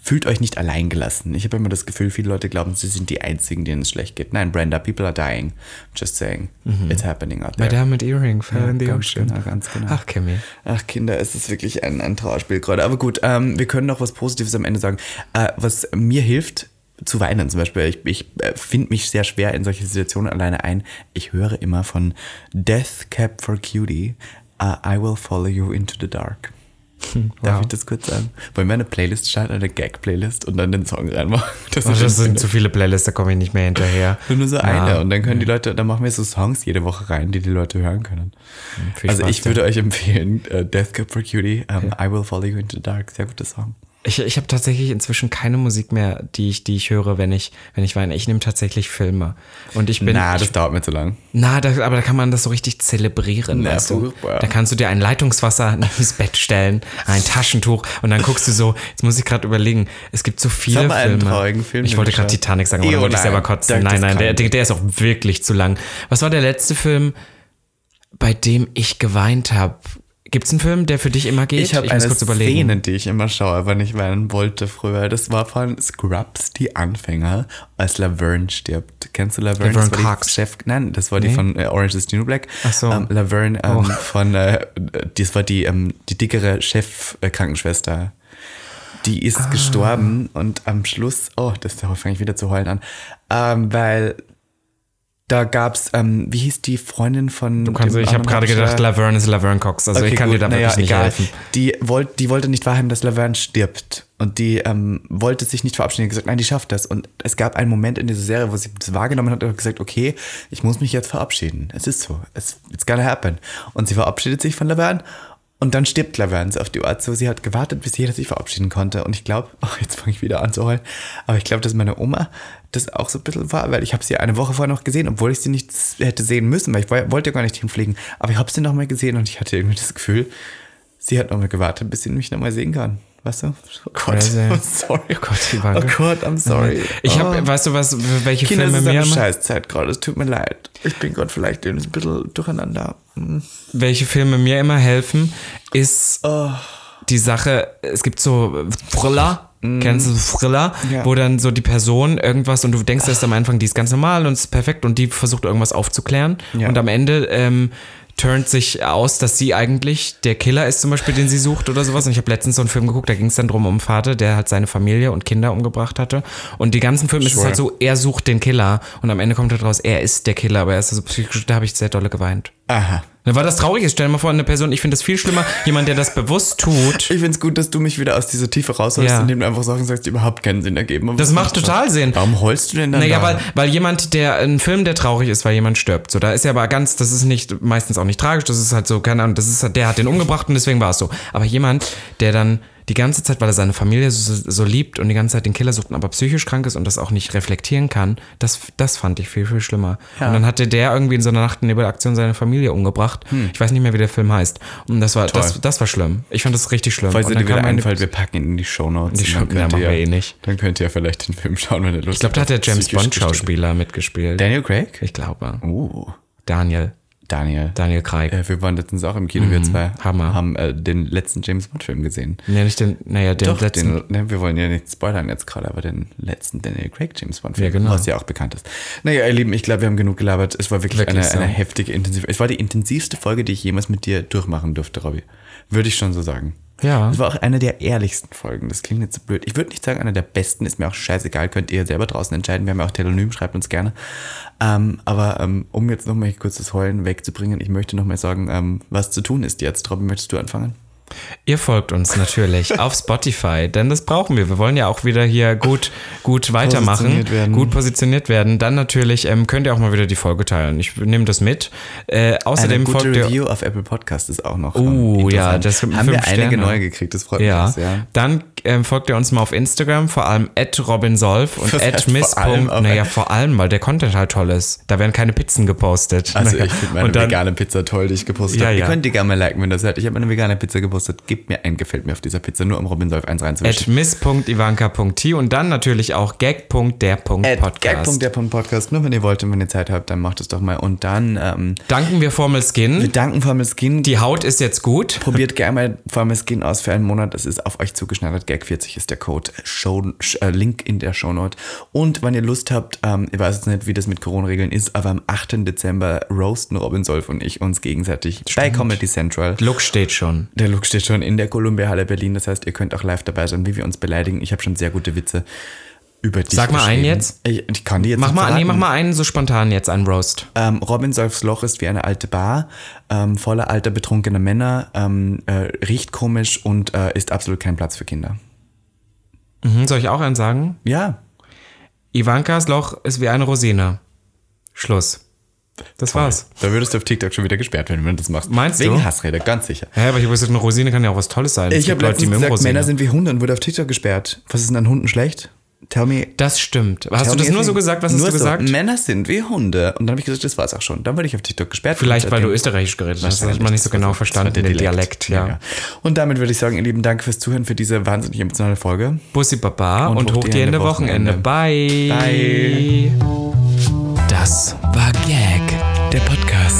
fühlt euch nicht alleingelassen. Ich habe immer das Gefühl, viele Leute glauben, sie sind die Einzigen, denen es schlecht geht. Nein, Brenda, people are dying. Just saying. It's happening out there. Madame mit Earring fell Ja, in the ocean. genau, ganz genau. Ach, Kimmy. Ach Kinder, es ist wirklich ein, ein Trauerspiel gerade. Aber gut, ähm, wir können noch was Positives am Ende sagen. Äh, was mir hilft, zu weinen zum Beispiel. Ich, ich äh, finde mich sehr schwer in solche Situationen alleine ein. Ich höre immer von Death Cap for Cutie, uh, I will follow you into the dark. Darf wow. ich das kurz sagen? Wollen wir eine Playlist starten, eine Gag-Playlist und dann den Song reinmachen? Das Oh, das sind zu viele Playlists, da komme ich nicht mehr hinterher. nur so Ja. eine. Und dann können die Leute, dann machen wir so Songs jede Woche rein, die die Leute hören können. Viel Also Spaß ich würde euch empfehlen, äh, Death Cup for Cutie, ähm, I Will Follow You into the Dark, sehr guter Song. Ich, ich habe tatsächlich inzwischen keine Musik mehr, die ich, die ich höre, wenn ich, wenn ich weine. Ich nehme tatsächlich Filme. Und ich bin. Na, das ich, dauert mir zu lang. na da, aber da kann man das so richtig zelebrieren. Na, weißt du? Da kannst du dir ein Leitungswasser ins Bett stellen, ein Taschentuch und dann guckst du so, jetzt muss ich gerade überlegen, es gibt so viele mal einen Filme. traurigen Film, ich wollte gerade. Titanic sagen, aber dann wollte ich nein. selber kotzen. Das Nein, nein, der, der ist auch wirklich zu lang. Was war der letzte Film, bei dem ich geweint habe? Gibt es einen Film, der für dich immer geht? Ich habe eine kurz überlegen. Szene, die ich immer schaue, wenn ich weinen wollte früher. Das war von Scrubs, die Anfänger, als Laverne stirbt. Kennst du Laverne? Laverne das Cox. die Chef, nein, das war die Nee. von äh, Orange is the New Black. Ach so. Ähm, Laverne ähm, Oh. von, äh, das war die, ähm, die dickere Chef-Krankenschwester. Die ist Ah. gestorben und am Schluss, oh, das da fange ich wieder zu heulen an, ähm, weil da gab's, ähm, wie hieß die Freundin von Du kannst, ich habe gerade gedacht? Laverne ist Laverne Cox. Also ich Okay, kann gut, dir da naja, wirklich nicht egal. helfen. Die, wollt, die wollte nicht wahrhaben, dass Laverne stirbt. Und die ähm, wollte sich nicht verabschieden. Die hat gesagt, nein, die schafft das. Und es gab einen Moment in dieser Serie, wo sie das wahrgenommen hat und gesagt, okay, ich muss mich jetzt verabschieden. Es ist so. It's, it's gonna happen. Und sie verabschiedet sich von Laverne. Und dann stirbt Laverne auf die Art so. Sie hat gewartet, bis jeder sich verabschieden konnte. Und ich glaube, oh, jetzt fange ich wieder an zu heulen. Aber ich glaube, dass meine Oma das auch so ein bisschen war, weil ich habe sie eine Woche vorher noch gesehen, obwohl ich sie nicht hätte sehen müssen, weil ich woll- wollte ja gar nicht hinfliegen. Aber ich habe sie noch mal gesehen und ich hatte irgendwie das Gefühl, sie hat noch mal gewartet, bis sie mich noch mal sehen kann. Weißt du? Oh Gott, Crazy. I'm sorry. Oh Gott, Ivanka. oh Gott, I'm sorry. Ich habe, oh. weißt du was, welche Kinder, Filme eine immer, Scheißzeit gerade, es tut mir leid. Ich bin gerade vielleicht ein bisschen durcheinander. Hm. welche Filme mir immer helfen, ist Oh. die Sache, es gibt so Thriller, kennst du Thriller. Ja. wo dann so die Person irgendwas und du denkst erst am Anfang, die ist ganz normal und ist perfekt und die versucht irgendwas aufzuklären Ja. und am Ende ähm, turnt sich aus, dass sie eigentlich der Killer ist zum Beispiel, den sie sucht oder sowas. Und ich habe letztens so einen Film geguckt, da ging es dann drum um Vater, der halt seine Familie und Kinder umgebracht hatte. Und die ganzen Filme ist es Sure. halt so, er sucht den Killer und am Ende kommt halt raus, er ist der Killer, aber er ist so psychisch, da habe ich sehr dolle geweint. Aha. Na, weil das traurig ist. Stell dir mal vor, eine Person, ich finde das viel schlimmer, jemand, der das bewusst tut. Ich finde es gut, dass du mich wieder aus dieser Tiefe rausholst, Ja. indem du einfach Sachen sagst, die überhaupt keinen Sinn ergeben. Das was macht total Sinn. Warum heulst du denn dann Naja, da? weil, weil jemand, der, ein Film, der traurig ist, weil jemand stirbt. So, da ist ja aber ganz, das ist nicht, meistens auch nicht tragisch, das ist halt so, keine Ahnung, das ist, halt- der hat den umgebracht und deswegen war es so. Aber jemand, der dann die ganze Zeit, weil er seine Familie so, so liebt und die ganze Zeit den Killer sucht, und aber psychisch krank ist und das auch nicht reflektieren kann, das, das fand ich viel, viel schlimmer. Und dann hatte der irgendwie in so einer Nacht-Nebel-Aktion seine Familie umgebracht. Hm. Ich weiß nicht mehr, wie der Film heißt. Und das war, das, das war schlimm. Ich fand das richtig schlimm. Falls dir wieder einfällt, wir packen ihn in die Shownotes. Die Show- ja, machen wir eh nicht. Dann könnt ihr ja vielleicht den Film schauen, wenn ihr Lust ich glaube, da hat der James Bond-Schauspieler mitgespielt. Daniel Craig? Ich glaube. Uh, Daniel. Daniel. Daniel Craig. Äh, wir waren letztens auch im Kino, wir zwei Mhm. Hammer. haben äh, den letzten James Bond-Film gesehen. Ja, nicht den, naja, den Doch, letzten. den, ne, wir wollen ja nicht spoilern jetzt gerade, aber den letzten Daniel Craig James Bond-Film, Ja, genau. was ja auch bekannt ist. Naja, ihr Lieben, ich glaube, wir haben genug gelabert. Es war wirklich, Wirklich eine, so. eine heftige, intensive. Es war die intensivste Folge, die ich jemals mit dir durchmachen durfte, Robby. Würde ich schon so sagen. Ja. Es war auch eine der ehrlichsten Folgen. Das klingt jetzt so blöd. Ich würde nicht sagen, eine der besten, ist mir auch scheißegal, könnt ihr selber draußen entscheiden. Wir haben ja auch Telonym, schreibt uns gerne. Ähm, aber ähm, um jetzt nochmal kurz das Heulen wegzubringen, ich möchte nochmal sagen, ähm, was zu tun ist jetzt. Robby, möchtest du anfangen? Ihr folgt uns natürlich auf Spotify, denn das brauchen wir. Wir wollen ja auch wieder hier gut, gut weitermachen, Positioniert gut positioniert werden. Dann natürlich ähm, könnt ihr auch mal wieder die Folge teilen. Ich nehme das mit. Äh, außerdem Eine gute folgt ihr. Review auf Apple Podcast ist auch noch. Oh, ähm, ja, das haben wir einige Sterne. neue gekriegt. Das freut Ja. mich sehr. dann ähm, folgt ihr uns mal auf Instagram, vor allem at robinsolf und at miss. vor allem, aber- Naja, vor allem, weil der Content halt toll ist. Da werden keine Pizzen gepostet. Also Naja. ich finde meine dann- vegane Pizza toll, die ich gepostet Ja, habe. Ihr ja. könnt die gerne mal liken, wenn das hört. Ich habe eine vegane Pizza gepostet. Gebt mir ein Gefällt mir auf dieser Pizza, nur um Robin Solf 1 At reinzuwischen. miss.ivanka.t und dann natürlich auch gag.der.podcast. Gag.der.podcast. Nur wenn ihr wollt und wenn ihr Zeit habt, dann macht es doch mal. Und dann ähm, Danken wir Formel wir Skin. danken Formel Skin. Die Haut ist jetzt gut. Probiert gerne mal Formel Skin aus für einen Monat. Das ist auf euch zugeschneidert. Gag40 ist der Code. Show, äh, Link in der Shownote. Und wenn ihr Lust habt, ähm, ich weiß jetzt nicht, wie das mit Corona-Regeln ist, aber am 8. Dezember roasten Robin Solf und ich uns gegenseitig bei Comedy Central. Look steht schon. Der Look steht schon in der Columbia Halle Berlin. Das heißt, ihr könnt auch live dabei sein, wie wir uns beleidigen. Ich habe schon sehr gute Witze über dich Sag mal einen jetzt. Ich, ich kann die jetzt Mach mal, nee, mach mal einen so spontan jetzt, einen Roast. Ähm, Robin Solfs Loch ist wie eine alte Bar, ähm, voller alter betrunkener Männer, ähm, äh, riecht komisch und äh, ist absolut kein Platz für Kinder. Mhm, soll ich auch einen sagen? Ja, Ivankas Loch ist wie eine Rosine. Schluss. Das war's. da würdest du auf TikTok schon wieder gesperrt werden, wenn du das machst. Meinst Wegen du? Hassrede, ganz sicher. Hä, aber ich habe gesagt, eine Rosine kann ja auch was Tolles sein. Ich habe Leute, die gesagt. Männer sind wie Hunde und wurde auf TikTok gesperrt. Was ist denn an Hunden schlecht? Tell me. Das stimmt. Hast du das nur so gesagt? Was hast nur du gesagt? So, Männer sind wie Hunde. Und dann habe ich gesagt, das war's auch schon. Dann wurde ich auf TikTok gesperrt. Vielleicht, weil du österreichisch geredet hast. Das hat man nicht so war genau war verstanden, den Dialekt. ja. Und damit würde ich sagen, ihr Lieben, danke fürs Zuhören für diese wahnsinnig emotionale Folge. Bussi Baba Und und, hoch die Hände Wochenende. Wochenende. Bye. Das war Gag. Der Podcast.